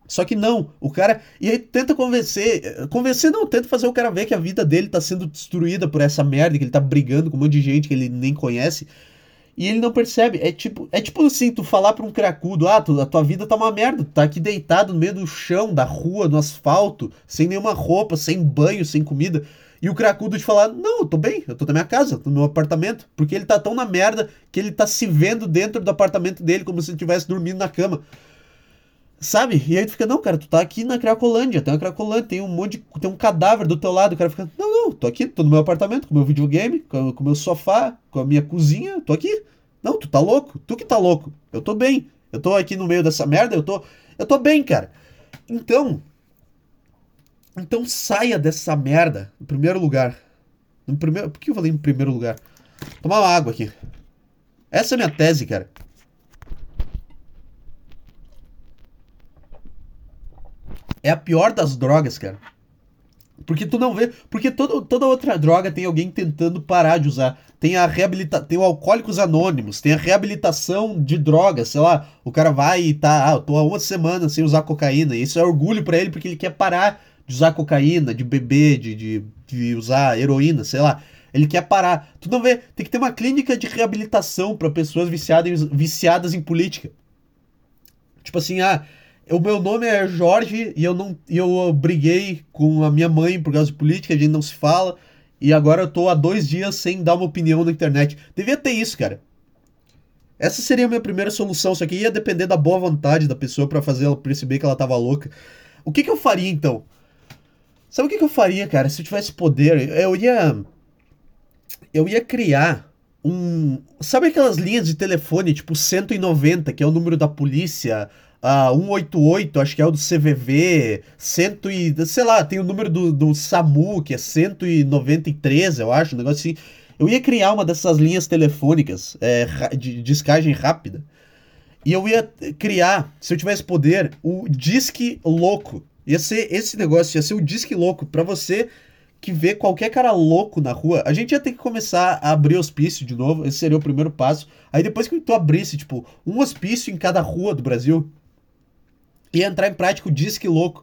Só que não, o cara. E aí tenta convencer. Convencer não, tenta fazer o cara ver que a vida dele tá sendo destruída por essa merda, que ele tá brigando com um monte de gente que ele nem conhece. E ele não percebe. É tipo, é tipo assim, tu falar pra um cracudo, ah, tu, a tua vida tá uma merda, tu tá aqui deitado no meio do chão, da rua, no asfalto, sem nenhuma roupa, sem banho, sem comida. E o cracudo te falar, não, eu tô bem, eu tô na minha casa, no meu apartamento. Porque ele tá tão na merda que ele tá se vendo dentro do apartamento dele, como se ele estivesse dormindo na cama. Sabe? E aí tu fica, não, cara, tu tá aqui na Cracolândia, tem uma Cracolândia, tem um monte de. tem um cadáver do teu lado. O cara fica, não, não, tô aqui, tô no meu apartamento, com meu videogame, com o meu sofá, com a minha cozinha, tô aqui. Não, tu tá louco, tu que tá louco. Eu tô bem. Eu tô aqui no meio dessa merda, eu tô. Eu tô bem, cara. Então. Então saia dessa merda, em primeiro lugar. No primeiro, por que eu falei em primeiro lugar? Tomar uma água aqui. Essa é a minha tese, cara. é a pior das drogas, cara. Porque tu não vê. Porque todo, toda outra droga tem alguém tentando parar de usar. Tem a reabilitação. Tem o Alcoólicos Anônimos, tem a reabilitação de drogas. Sei lá, o cara vai e tá. Ah, eu tô há uma semana sem usar cocaína. E isso é orgulho para ele porque ele quer parar de usar cocaína, de beber, de, de, de usar heroína, sei lá. Ele quer parar. Tu não vê. Tem que ter uma clínica de reabilitação para pessoas viciadas, viciadas em política. Tipo assim, ah, o meu nome é Jorge e eu não e eu briguei com a minha mãe por causa de política, a gente não se fala. E agora eu tô há dois dias sem dar uma opinião na internet. Devia ter isso, cara. Essa seria a minha primeira solução. Só que ia depender da boa vontade da pessoa para fazer ela perceber que ela tava louca. O que que eu faria então? Sabe o que que eu faria, cara? Se eu tivesse poder, eu ia. Eu ia criar um. Sabe aquelas linhas de telefone, tipo 190, que é o número da polícia? A 188, acho que é o do CVV, 100 e, sei lá, tem o número do, do SAMU, que é 193, eu acho, um negócio assim. Eu ia criar uma dessas linhas telefônicas é, de discagem rápida. E eu ia criar, se eu tivesse poder, o Disque Louco. Ia ser esse negócio, ia ser o Disque Louco para você que vê qualquer cara louco na rua. A gente ia ter que começar a abrir hospício de novo, esse seria o primeiro passo. Aí depois que tu abrisse, tipo, um hospício em cada rua do Brasil, ia entrar em prática o Disque Louco.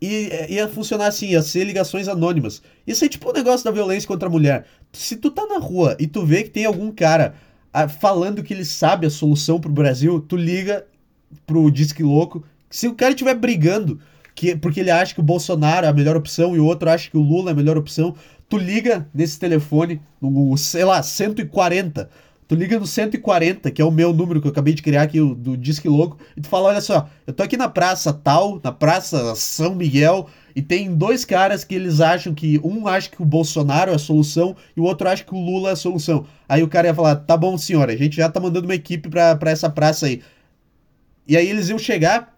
E ia funcionar assim, ia ser ligações anônimas. Ia ser tipo o um negócio da violência contra a mulher. Se tu tá na rua e tu vê que tem algum cara ah, falando que ele sabe a solução pro Brasil, tu liga pro Disque Louco. Se o cara estiver brigando, que, porque ele acha que o Bolsonaro é a melhor opção e o outro acha que o Lula é a melhor opção, tu liga nesse telefone, no, sei lá, 140 Tu liga no 140, que é o meu número que eu acabei de criar aqui, do Disque Louco, e tu fala: olha só, eu tô aqui na praça tal, na praça São Miguel, e tem dois caras que eles acham que um acha que o Bolsonaro é a solução e o outro acha que o Lula é a solução. Aí o cara ia falar: tá bom, senhora, a gente já tá mandando uma equipe pra, pra essa praça aí. E aí eles iam chegar,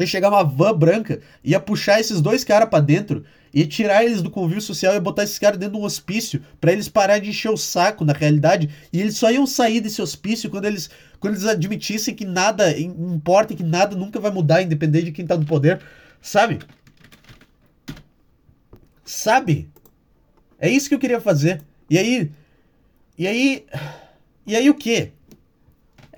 ia chegar uma van branca, ia puxar esses dois caras para dentro e tirar eles do convívio social e botar esses caras dentro de um hospício para eles parar de encher o saco na realidade. E eles só iam sair desse hospício quando eles quando eles admitissem que nada importa que nada nunca vai mudar independente de quem tá no poder. Sabe? Sabe? É isso que eu queria fazer. E aí e aí e aí o que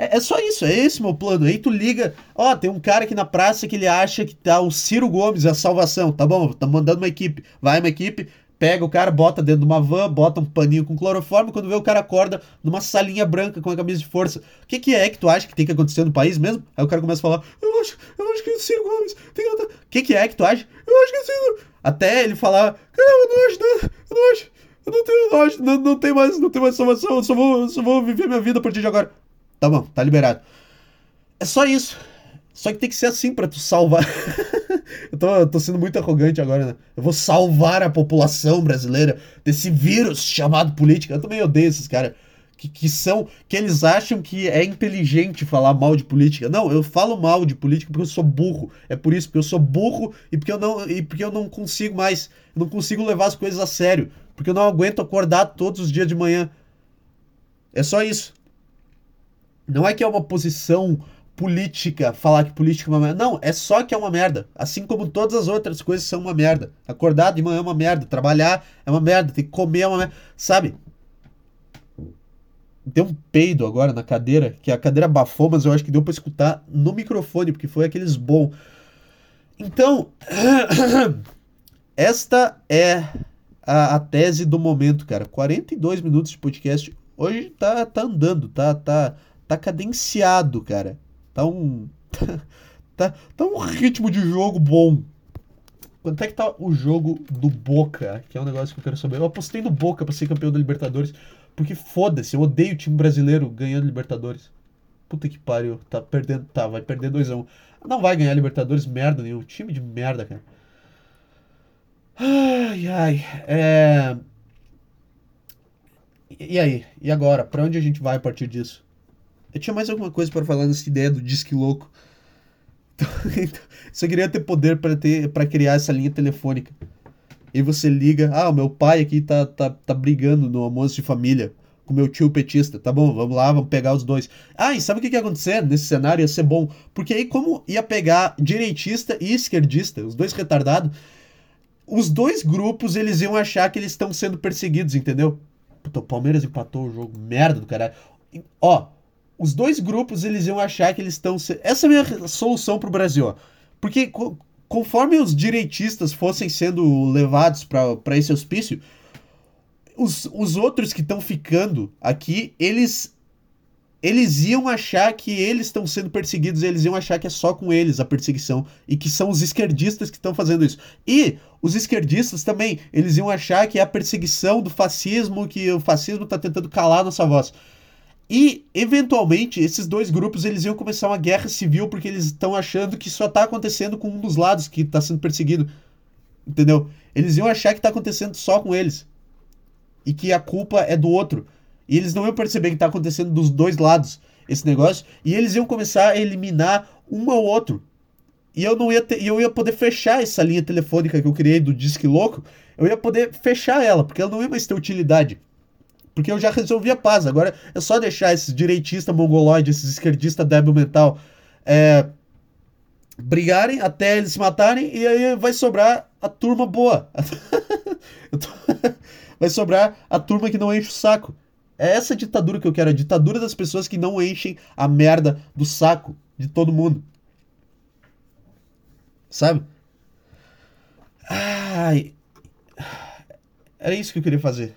é, é, só isso, é esse meu plano. Aí tu liga, ó, tem um cara aqui na praça que ele acha que tá o Ciro Gomes, a salvação. Tá bom, tá mandando uma equipe. Vai uma equipe, pega o cara, bota dentro de uma van, bota um paninho com cloroforme, quando vê o cara acorda numa salinha branca com a camisa de força. O que, que é que tu acha que tem que acontecer no país mesmo? Aí o cara começa a falar, eu acho, eu acho que é o Ciro Gomes tem que... O que, que é que tu acha? Eu acho que é o Ciro Até ele falar, cara, eu não acho, não, eu não acho, eu não tenho, não, não, não mais, não tem mais salvação, eu só vou, só vou viver minha vida a partir de agora. Tá bom, tá liberado. É só isso. Só que tem que ser assim para tu salvar. eu, tô, eu tô sendo muito arrogante agora, né? Eu vou salvar a população brasileira desse vírus chamado política. Eu também odeio esses caras. Que, que são. Que eles acham que é inteligente falar mal de política. Não, eu falo mal de política porque eu sou burro. É por isso, porque eu sou burro e porque eu não, e porque eu não consigo mais. Eu não consigo levar as coisas a sério. Porque eu não aguento acordar todos os dias de manhã. É só isso. Não é que é uma posição política falar que política é uma merda. Não, é só que é uma merda. Assim como todas as outras coisas são uma merda. Acordar de manhã é uma merda. Trabalhar é uma merda. Ter que comer é uma merda. Sabe? Deu um peido agora na cadeira, que a cadeira abafou, mas eu acho que deu para escutar no microfone, porque foi aqueles bom. Então, esta é a, a, tese do momento, cara. 42 minutos de podcast. Hoje tá, tá andando, tá, tá, tá cadenciado, cara. Tá um. tá, tá um ritmo de jogo bom. Quanto é que tá o jogo do Boca? Que é um negócio que eu quero saber. Eu apostei no Boca pra ser campeão da Libertadores. Porque foda-se, eu odeio o time brasileiro ganhando Libertadores. Puta que pariu. Tá perdendo. Tá, vai perder 2x1. Um. Não vai ganhar Libertadores, merda nenhum. Time de merda, cara. Ai, ai. É. E aí? E agora? Pra onde a gente vai a partir disso? Eu tinha mais alguma coisa para falar nessa ideia do disque louco. Então, só queria ter poder para ter para criar essa linha telefônica. E você liga, ah, meu pai aqui tá, tá, tá brigando no almoço de família com meu tio petista. Tá bom, vamos lá, vamos pegar os dois. Ah, e sabe o que, que ia acontecer nesse cenário? Ia ser bom. Porque aí, como ia pegar direitista e esquerdista, os dois retardados, os dois grupos eles iam achar que eles estão sendo perseguidos, entendeu? Puta, o Palmeiras empatou o jogo, merda do caralho. Ó, os dois grupos eles iam achar que eles estão. Essa é a minha solução para o Brasil. Ó. Porque co conforme os direitistas fossem sendo levados para esse hospício, os, os outros que estão ficando aqui, eles eles iam achar que eles estão sendo perseguidos, eles iam achar que é só com eles a perseguição e que são os esquerdistas que estão fazendo isso. E os esquerdistas também, eles iam achar que é a perseguição do fascismo, que o fascismo está tentando calar nossa voz. E, eventualmente, esses dois grupos eles iam começar uma guerra civil porque eles estão achando que só está acontecendo com um dos lados que está sendo perseguido. Entendeu? Eles iam achar que está acontecendo só com eles. E que a culpa é do outro. E eles não iam perceber que tá acontecendo dos dois lados esse negócio. E eles iam começar a eliminar um ao outro. E eu não ia ter, eu ia poder fechar essa linha telefônica que eu criei do Disque Louco. Eu ia poder fechar ela, porque ela não ia mais ter utilidade. Porque eu já resolvi a paz. Agora é só deixar esses direitistas mongoloides, esses esquerdistas débil mental, é, brigarem até eles se matarem e aí vai sobrar a turma boa. vai sobrar a turma que não enche o saco. É essa ditadura que eu quero, a ditadura das pessoas que não enchem a merda do saco de todo mundo. Sabe? Ai. Era isso que eu queria fazer.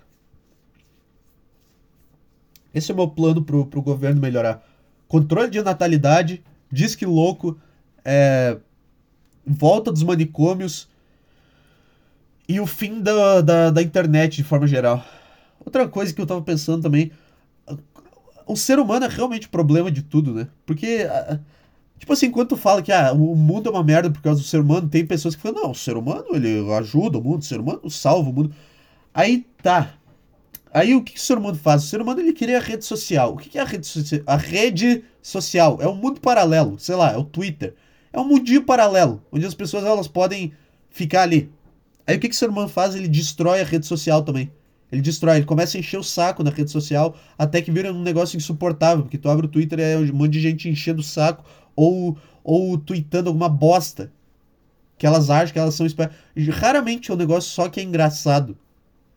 Esse é o meu plano pro, pro governo melhorar. Controle de natalidade, disque louco, é, volta dos manicômios e o fim da, da, da internet de forma geral. Outra coisa que eu tava pensando também. O ser humano é realmente o problema de tudo, né? Porque. Tipo assim, enquanto tu fala que ah, o mundo é uma merda por causa do ser humano, tem pessoas que falam, não, o ser humano ele ajuda o mundo, o ser humano salva o mundo. Aí tá. Aí o que, que, o ser humano faz? O ser humano ele cria a rede social. O que, que é a rede social? A rede social é um mundo paralelo, sei lá, é o Twitter. É um mundinho paralelo, onde as pessoas elas podem ficar ali. Aí o que, que o ser humano faz? Ele destrói a rede social também. Ele destrói, ele começa a encher o saco na rede social até que vira um negócio insuportável, porque tu abre o Twitter e é um monte de gente enchendo o saco ou, ou tweetando alguma bosta que elas acham que elas são espertas. Raramente é um negócio só que é engraçado.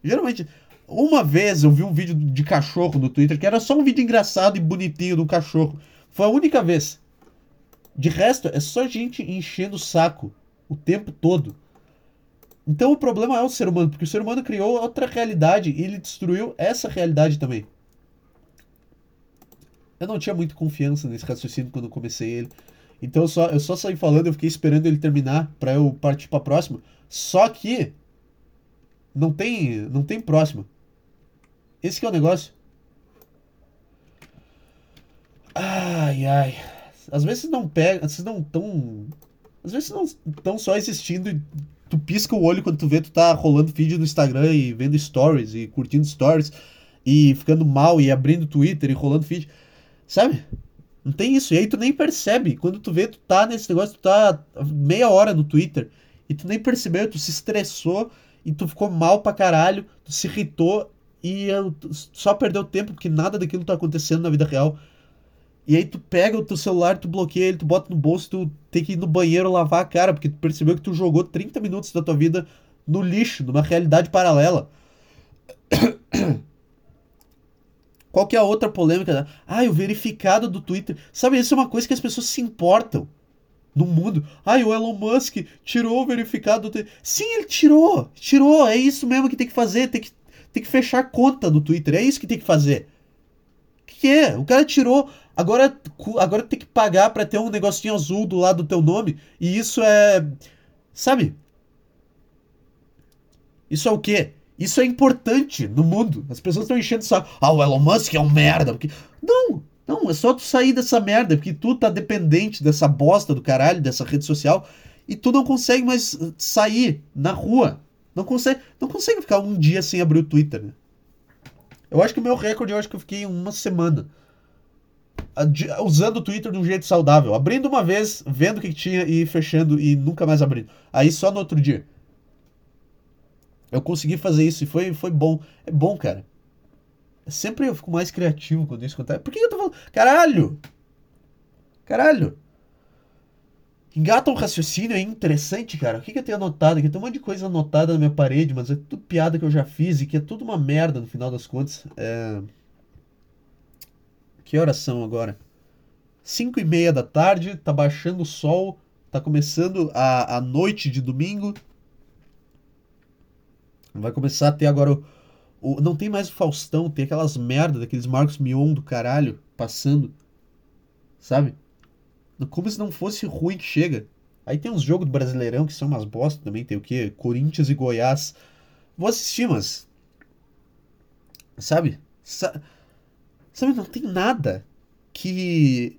Geralmente, uma vez eu vi um vídeo de cachorro no Twitter que era só um vídeo engraçado e bonitinho do cachorro. Foi a única vez. De resto, é só gente enchendo o saco o tempo todo. Então o problema é o ser humano, porque o ser humano criou outra realidade e ele destruiu essa realidade também. Eu não tinha muito confiança nesse raciocínio quando eu comecei ele. Então eu só, eu só saí falando, eu fiquei esperando ele terminar para eu partir pra próxima. Só que não tem, não tem próxima. Esse é o negócio. Ai, ai. Às vezes não pega, vocês não tão. Às vezes não estão só existindo e tu pisca o olho quando tu vê tu tá rolando feed no Instagram e vendo stories e curtindo stories e ficando mal e abrindo Twitter e rolando feed. Sabe? Não tem isso. E aí tu nem percebe. Quando tu vê, tu tá nesse negócio, tu tá meia hora no Twitter e tu nem percebeu, tu se estressou e tu ficou mal pra caralho, tu se irritou e só perdeu tempo porque nada daquilo tá acontecendo na vida real. E aí tu pega o teu celular, tu bloqueia ele, tu bota no bolso, tu tem que ir no banheiro lavar a cara, porque tu percebeu que tu jogou 30 minutos da tua vida no lixo, numa realidade paralela. Qual que é a outra polêmica? Ah, o verificado do Twitter. Sabe, isso é uma coisa que as pessoas se importam no mundo. Ah, o Elon Musk tirou o verificado do Twitter. Sim, ele tirou. Tirou. É isso mesmo que tem que fazer. Tem que, tem que fechar conta do Twitter. É isso que tem que fazer. O que, que é? O cara tirou Agora, agora tem que pagar para ter um negocinho azul do lado do teu nome. E isso é. Sabe? Isso é o quê? Isso é importante no mundo. As pessoas estão enchendo saco. Ah, o Elon Musk é um merda. Porque... Não, não, é só tu sair dessa merda. Porque tu tá dependente dessa bosta do caralho, dessa rede social. E tu não consegue mais sair na rua. Não consegue, não consegue ficar um dia sem abrir o Twitter, né? Eu acho que o meu recorde, eu acho que eu fiquei uma semana usando o Twitter de um jeito saudável. Abrindo uma vez, vendo o que tinha e fechando e nunca mais abrindo. Aí só no outro dia. Eu consegui fazer isso e foi, foi bom. É bom, cara. Sempre eu fico mais criativo quando isso acontece. Por que eu tô falando? Caralho! Caralho! Engata um raciocínio aí interessante, cara. O que, que eu tenho anotado aqui? Tem um monte de coisa anotada na minha parede, mas é tudo piada que eu já fiz e que é tudo uma merda no final das contas. É. Que horas são agora? 5 e meia da tarde, tá baixando o sol, tá começando a, a noite de domingo. Vai começar a ter agora o, o, Não tem mais o Faustão, tem aquelas merda daqueles Marcos Mion do caralho passando. Sabe? Como se não fosse ruim que chega. Aí tem uns jogos do Brasileirão que são umas bosta também. Tem o quê? Corinthians e Goiás. Vou assistir, mas. Sabe? Sa Sabe, não tem nada que.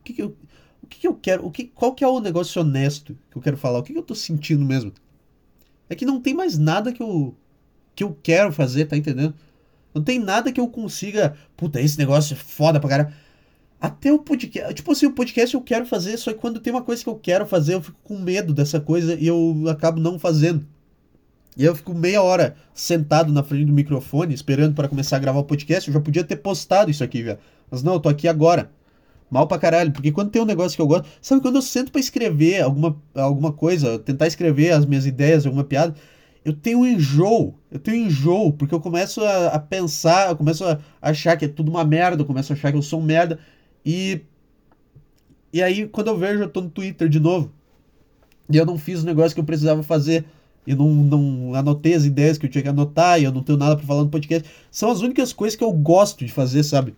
O que, que eu. O que, que eu quero? O que, qual que é o negócio honesto que eu quero falar? O que, que eu tô sentindo mesmo? É que não tem mais nada que eu. que eu quero fazer, tá entendendo? Não tem nada que eu consiga. Puta, esse negócio é foda pra caralho. Até o podcast. Tipo assim, o podcast eu quero fazer, só que quando tem uma coisa que eu quero fazer, eu fico com medo dessa coisa e eu acabo não fazendo. E eu fico meia hora sentado na frente do microfone, esperando para começar a gravar o podcast. Eu já podia ter postado isso aqui, velho. Mas não, eu tô aqui agora. Mal pra caralho. Porque quando tem um negócio que eu gosto. Sabe quando eu sento pra escrever alguma, alguma coisa, tentar escrever as minhas ideias, alguma piada, eu tenho um enjoo. Eu tenho um enjoo, porque eu começo a, a, pensar, eu começo a achar que é tudo uma merda, eu começo a achar que eu sou um merda. E. E aí, quando eu vejo, eu tô no Twitter de novo. E eu não fiz o negócio que eu precisava fazer e não, não anotei as ideias que eu tinha que anotar, e eu não tenho nada para falar no podcast. São as únicas coisas que eu gosto de fazer, sabe?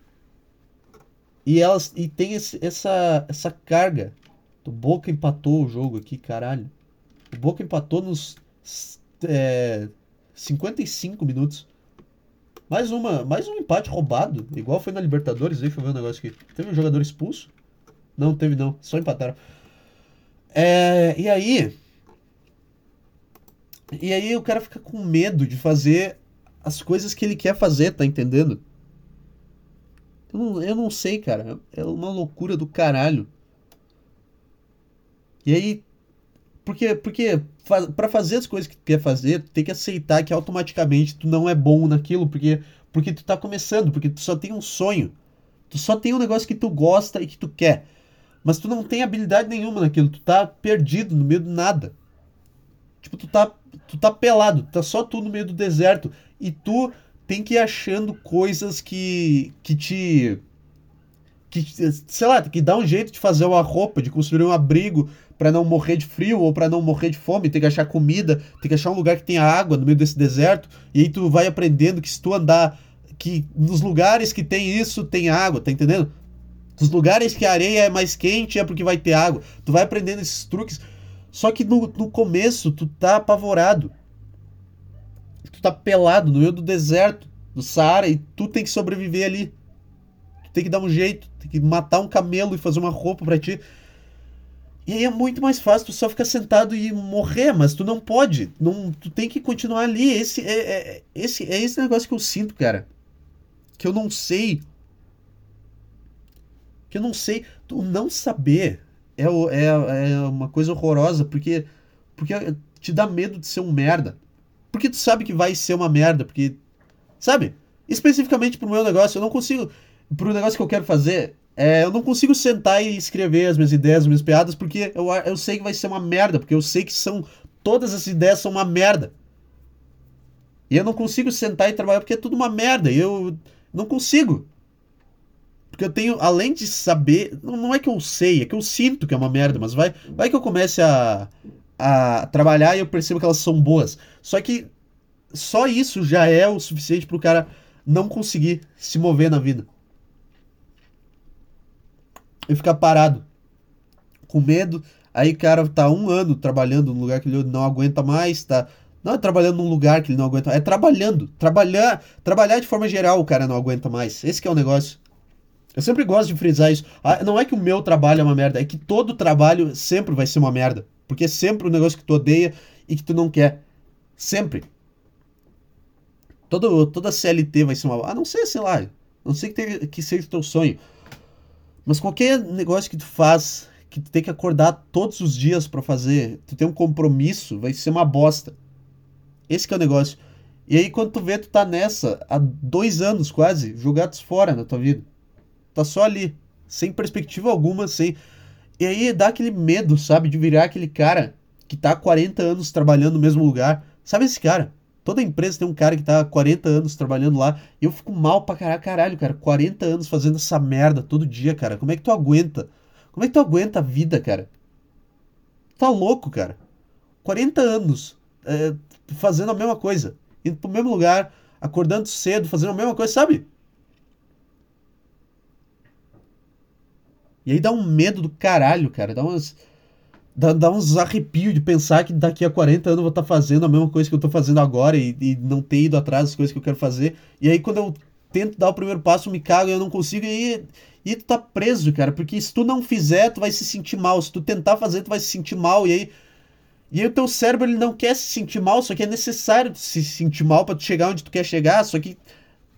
E elas e tem esse, essa essa carga. O Boca empatou o jogo aqui, caralho. O Boca empatou nos é, 55 minutos. Mais uma, mais um empate roubado, igual foi na Libertadores, deixa eu ver um negócio aqui. Teve um jogador expulso? Não, teve não, só empataram. É, e aí, e aí o cara fica com medo de fazer as coisas que ele quer fazer, tá entendendo? Eu não, eu não sei, cara. É uma loucura do caralho. E aí. Porque, porque para fazer as coisas que tu quer fazer, tu tem que aceitar que automaticamente tu não é bom naquilo, porque, porque tu tá começando, porque tu só tem um sonho. Tu só tem um negócio que tu gosta e que tu quer. Mas tu não tem habilidade nenhuma naquilo, tu tá perdido no meio do nada. Tipo, tu tá tu tá pelado, tá só tu no meio do deserto e tu tem que ir achando coisas que que te que sei lá, que dá um jeito de fazer uma roupa, de construir um abrigo para não morrer de frio ou para não morrer de fome, tem que achar comida, tem que achar um lugar que tenha água no meio desse deserto, e aí tu vai aprendendo que se tu andar que nos lugares que tem isso tem água, tá entendendo? Nos lugares que a areia é mais quente é porque vai ter água. Tu vai aprendendo esses truques só que no, no começo tu tá apavorado. Tu tá pelado no meio do deserto, do Saara, e tu tem que sobreviver ali. Tem que dar um jeito, tem que matar um camelo e fazer uma roupa para ti. E aí é muito mais fácil tu só ficar sentado e morrer, mas tu não pode. Não, tu tem que continuar ali. Esse é, é, esse, é esse negócio que eu sinto, cara. Que eu não sei. Que eu não sei. Tu não saber é, é, é uma coisa horrorosa, porque, porque te dá medo de ser um merda. Porque tu sabe que vai ser uma merda, porque. Sabe? Especificamente pro meu negócio, eu não consigo. Pro negócio que eu quero fazer, é, eu não consigo sentar e escrever as minhas ideias, as minhas piadas, porque eu, eu sei que vai ser uma merda, porque eu sei que são. Todas as ideias são uma merda. E eu não consigo sentar e trabalhar porque é tudo uma merda. E eu não consigo. Porque eu tenho, além de saber, não, não é que eu sei, é que eu sinto que é uma merda, mas vai, vai que eu comece a, a trabalhar e eu percebo que elas são boas. Só que só isso já é o suficiente para o cara não conseguir se mover na vida. E ficar parado, com medo. Aí o cara tá um ano trabalhando num lugar que ele não aguenta mais, tá. Não é trabalhando num lugar que ele não aguenta, é trabalhando. Trabalhar, trabalhar de forma geral o cara não aguenta mais. Esse é o negócio. Eu sempre gosto de frisar isso. Ah, não é que o meu trabalho é uma merda, é que todo trabalho sempre vai ser uma merda. Porque é sempre um negócio que tu odeia e que tu não quer. Sempre. Todo, toda CLT vai ser uma. A não ser, sei lá. Não sei que, que seja o teu sonho. Mas qualquer negócio que tu faz, que tu tem que acordar todos os dias para fazer, tu tem um compromisso, vai ser uma bosta. Esse é o negócio. E aí, quando tu vê, tu tá nessa há dois anos quase, jogados fora na tua vida. Tá só ali, sem perspectiva alguma, sem. E aí dá aquele medo, sabe, de virar aquele cara que tá há 40 anos trabalhando no mesmo lugar. Sabe esse cara? Toda empresa tem um cara que tá há 40 anos trabalhando lá. E eu fico mal pra caralho, caralho, cara. 40 anos fazendo essa merda todo dia, cara. Como é que tu aguenta? Como é que tu aguenta a vida, cara? Tá louco, cara. 40 anos é, fazendo a mesma coisa. Indo pro mesmo lugar, acordando cedo, fazendo a mesma coisa, sabe? E aí dá um medo do caralho, cara. Dá umas. Dá, dá uns arrepios de pensar que daqui a 40 anos eu vou estar tá fazendo a mesma coisa que eu tô fazendo agora e, e, não ter ido atrás das coisas que eu quero fazer. E aí quando eu tento dar o primeiro passo, me cago e eu não consigo. E e tu tá preso, cara. Porque se tu não fizer, tu vai se sentir mal. Se tu tentar fazer, tu vai se sentir mal. E aí. E aí o teu cérebro ele não quer se sentir mal, só que é necessário se sentir mal para tu chegar onde tu quer chegar, só que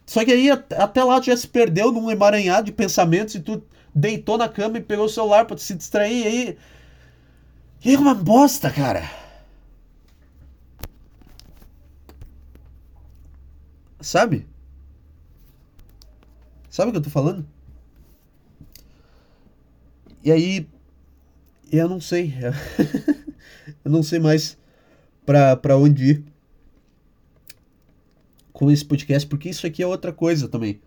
Só que aí até lá tu já se perdeu num emaranhado de pensamentos e tu deitou na cama e pegou o celular pra se distrair e aí. E é uma bosta, cara. Sabe? Sabe o que eu tô falando? E aí. Eu não sei. eu não sei mais pra, pra onde ir com esse podcast, porque isso aqui é outra coisa também.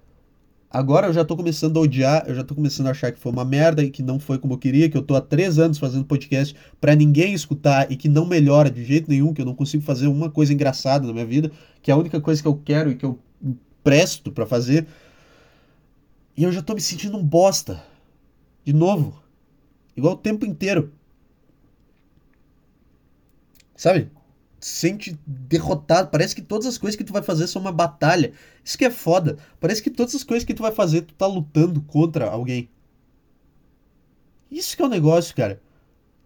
Agora eu já tô começando a odiar, eu já tô começando a achar que foi uma merda e que não foi como eu queria, que eu tô há três anos fazendo podcast para ninguém escutar e que não melhora de jeito nenhum, que eu não consigo fazer uma coisa engraçada na minha vida, que é a única coisa que eu quero e que eu presto para fazer. E eu já tô me sentindo um bosta. De novo. Igual o tempo inteiro. Sabe? Sente derrotado. Parece que todas as coisas que tu vai fazer são uma batalha. Isso que é foda. Parece que todas as coisas que tu vai fazer, tu tá lutando contra alguém. Isso que é o um negócio, cara.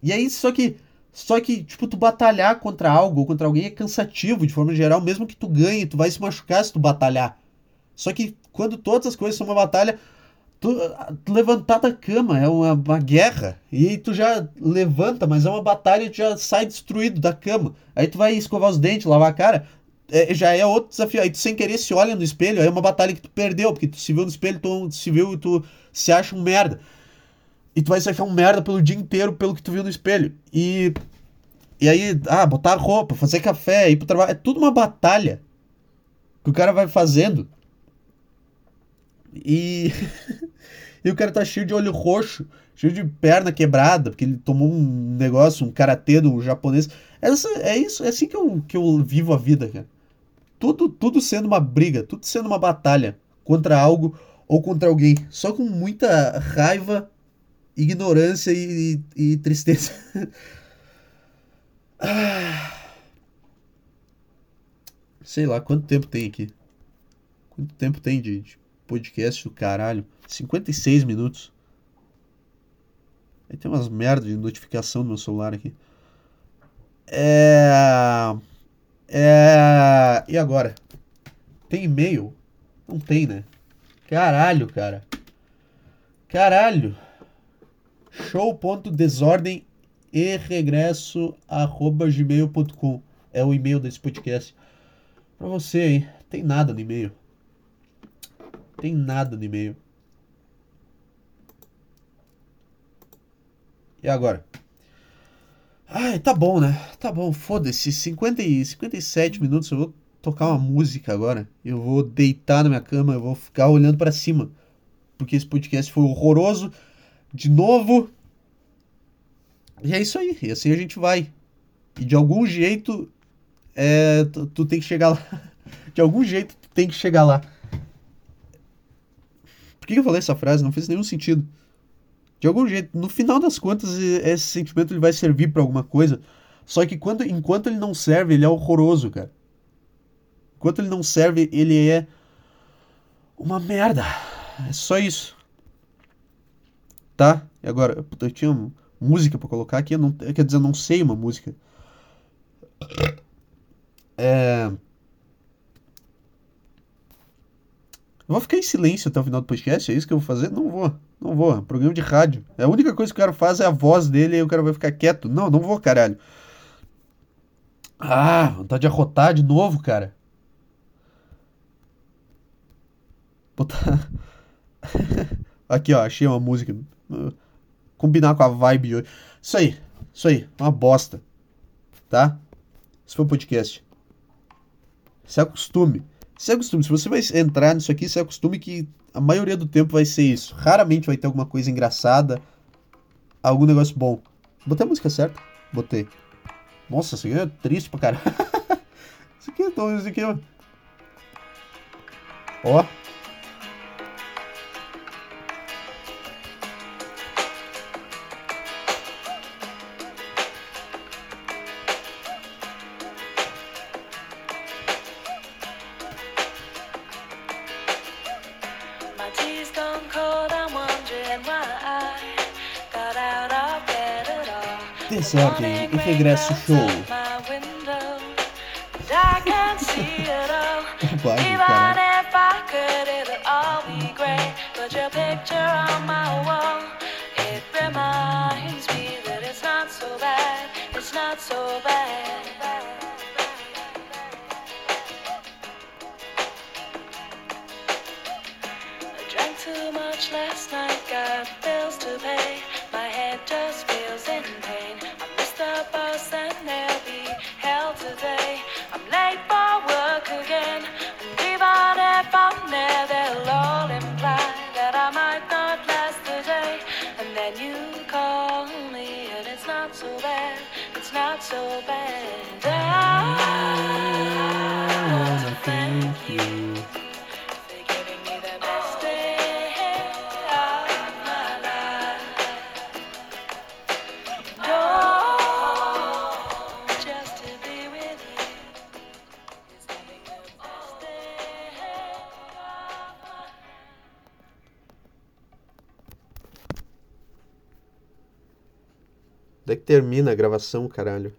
E aí, só que. Só que, tipo, tu batalhar contra algo ou contra alguém é cansativo de forma geral, mesmo que tu ganhe, tu vai se machucar se tu batalhar. Só que quando todas as coisas são uma batalha, Tu, tu, levantar da cama é uma, uma, guerra. E tu já levanta, mas é uma batalha e tu já sai destruído da cama. Aí tu vai escovar os dentes, lavar a cara. É, já é outro desafio. Aí tu sem querer se olha no espelho, aí é uma batalha que tu perdeu, porque tu se viu no espelho, tu se viu e tu se acha um merda. E tu vai se achar um merda pelo dia inteiro pelo que tu viu no espelho. E. E aí, ah, botar roupa, fazer café, ir pro trabalho. É tudo uma batalha que o cara vai fazendo. E. E o cara tá cheio de olho roxo, cheio de perna quebrada, porque ele tomou um negócio, um karatê do japonês. Essa, é isso, é assim que eu, que eu vivo a vida, cara. Tudo, tudo sendo uma briga, tudo sendo uma batalha contra algo ou contra alguém. Só com muita raiva, ignorância e, e, e tristeza. ah. Sei lá, quanto tempo tem aqui? Quanto tempo tem de, de podcast do caralho? 56 minutos. Aí tem umas merdas de notificação no meu celular aqui. É. É. E agora? Tem e-mail? Não tem, né? Caralho, cara. Caralho. Show.desordem e regresso arroba gmail.com é o e-mail desse podcast. Pra você, hein? Tem nada no e-mail. Tem nada no e-mail. E agora? Ai, tá bom, né? Tá bom, foda-se. 50 e 57 minutos eu vou tocar uma música agora. Eu vou deitar na minha cama, eu vou ficar olhando para cima. Porque esse podcast foi horroroso. De novo. E é isso aí. E assim a gente vai. E de algum jeito. É, tu, tu tem que chegar lá. De algum jeito tu tem que chegar lá. Por que eu falei essa frase? Não fez nenhum sentido. De algum jeito, no final das contas, esse sentimento ele vai servir para alguma coisa. Só que quando, enquanto ele não serve, ele é horroroso, cara. Enquanto ele não serve, ele é uma merda. É só isso. Tá? E agora, eu tinha música para colocar aqui, eu não, quer dizer, eu não sei uma música. É Eu vou ficar em silêncio até o final do podcast? É isso que eu vou fazer? Não vou. Não vou. Programa de rádio. É a única coisa que o cara faz é a voz dele e o cara vai ficar quieto. Não, não vou, caralho. Ah, vontade de arrotar de novo, cara. Botar. Aqui, ó, achei uma música. Combinar com a vibe hoje. Isso aí. Isso aí. Uma bosta. Tá? Esse foi o podcast. Se acostume se acostume. Se você vai entrar nisso aqui, se acostume que a maioria do tempo vai ser isso. Raramente vai ter alguma coisa engraçada, algum negócio bom. Botei a música certa? Botei. Nossa, isso aqui é triste pra caralho. isso aqui é tão. Isso aqui é. Ó. Desordem e Regresso Show. Termina a gravação, caralho?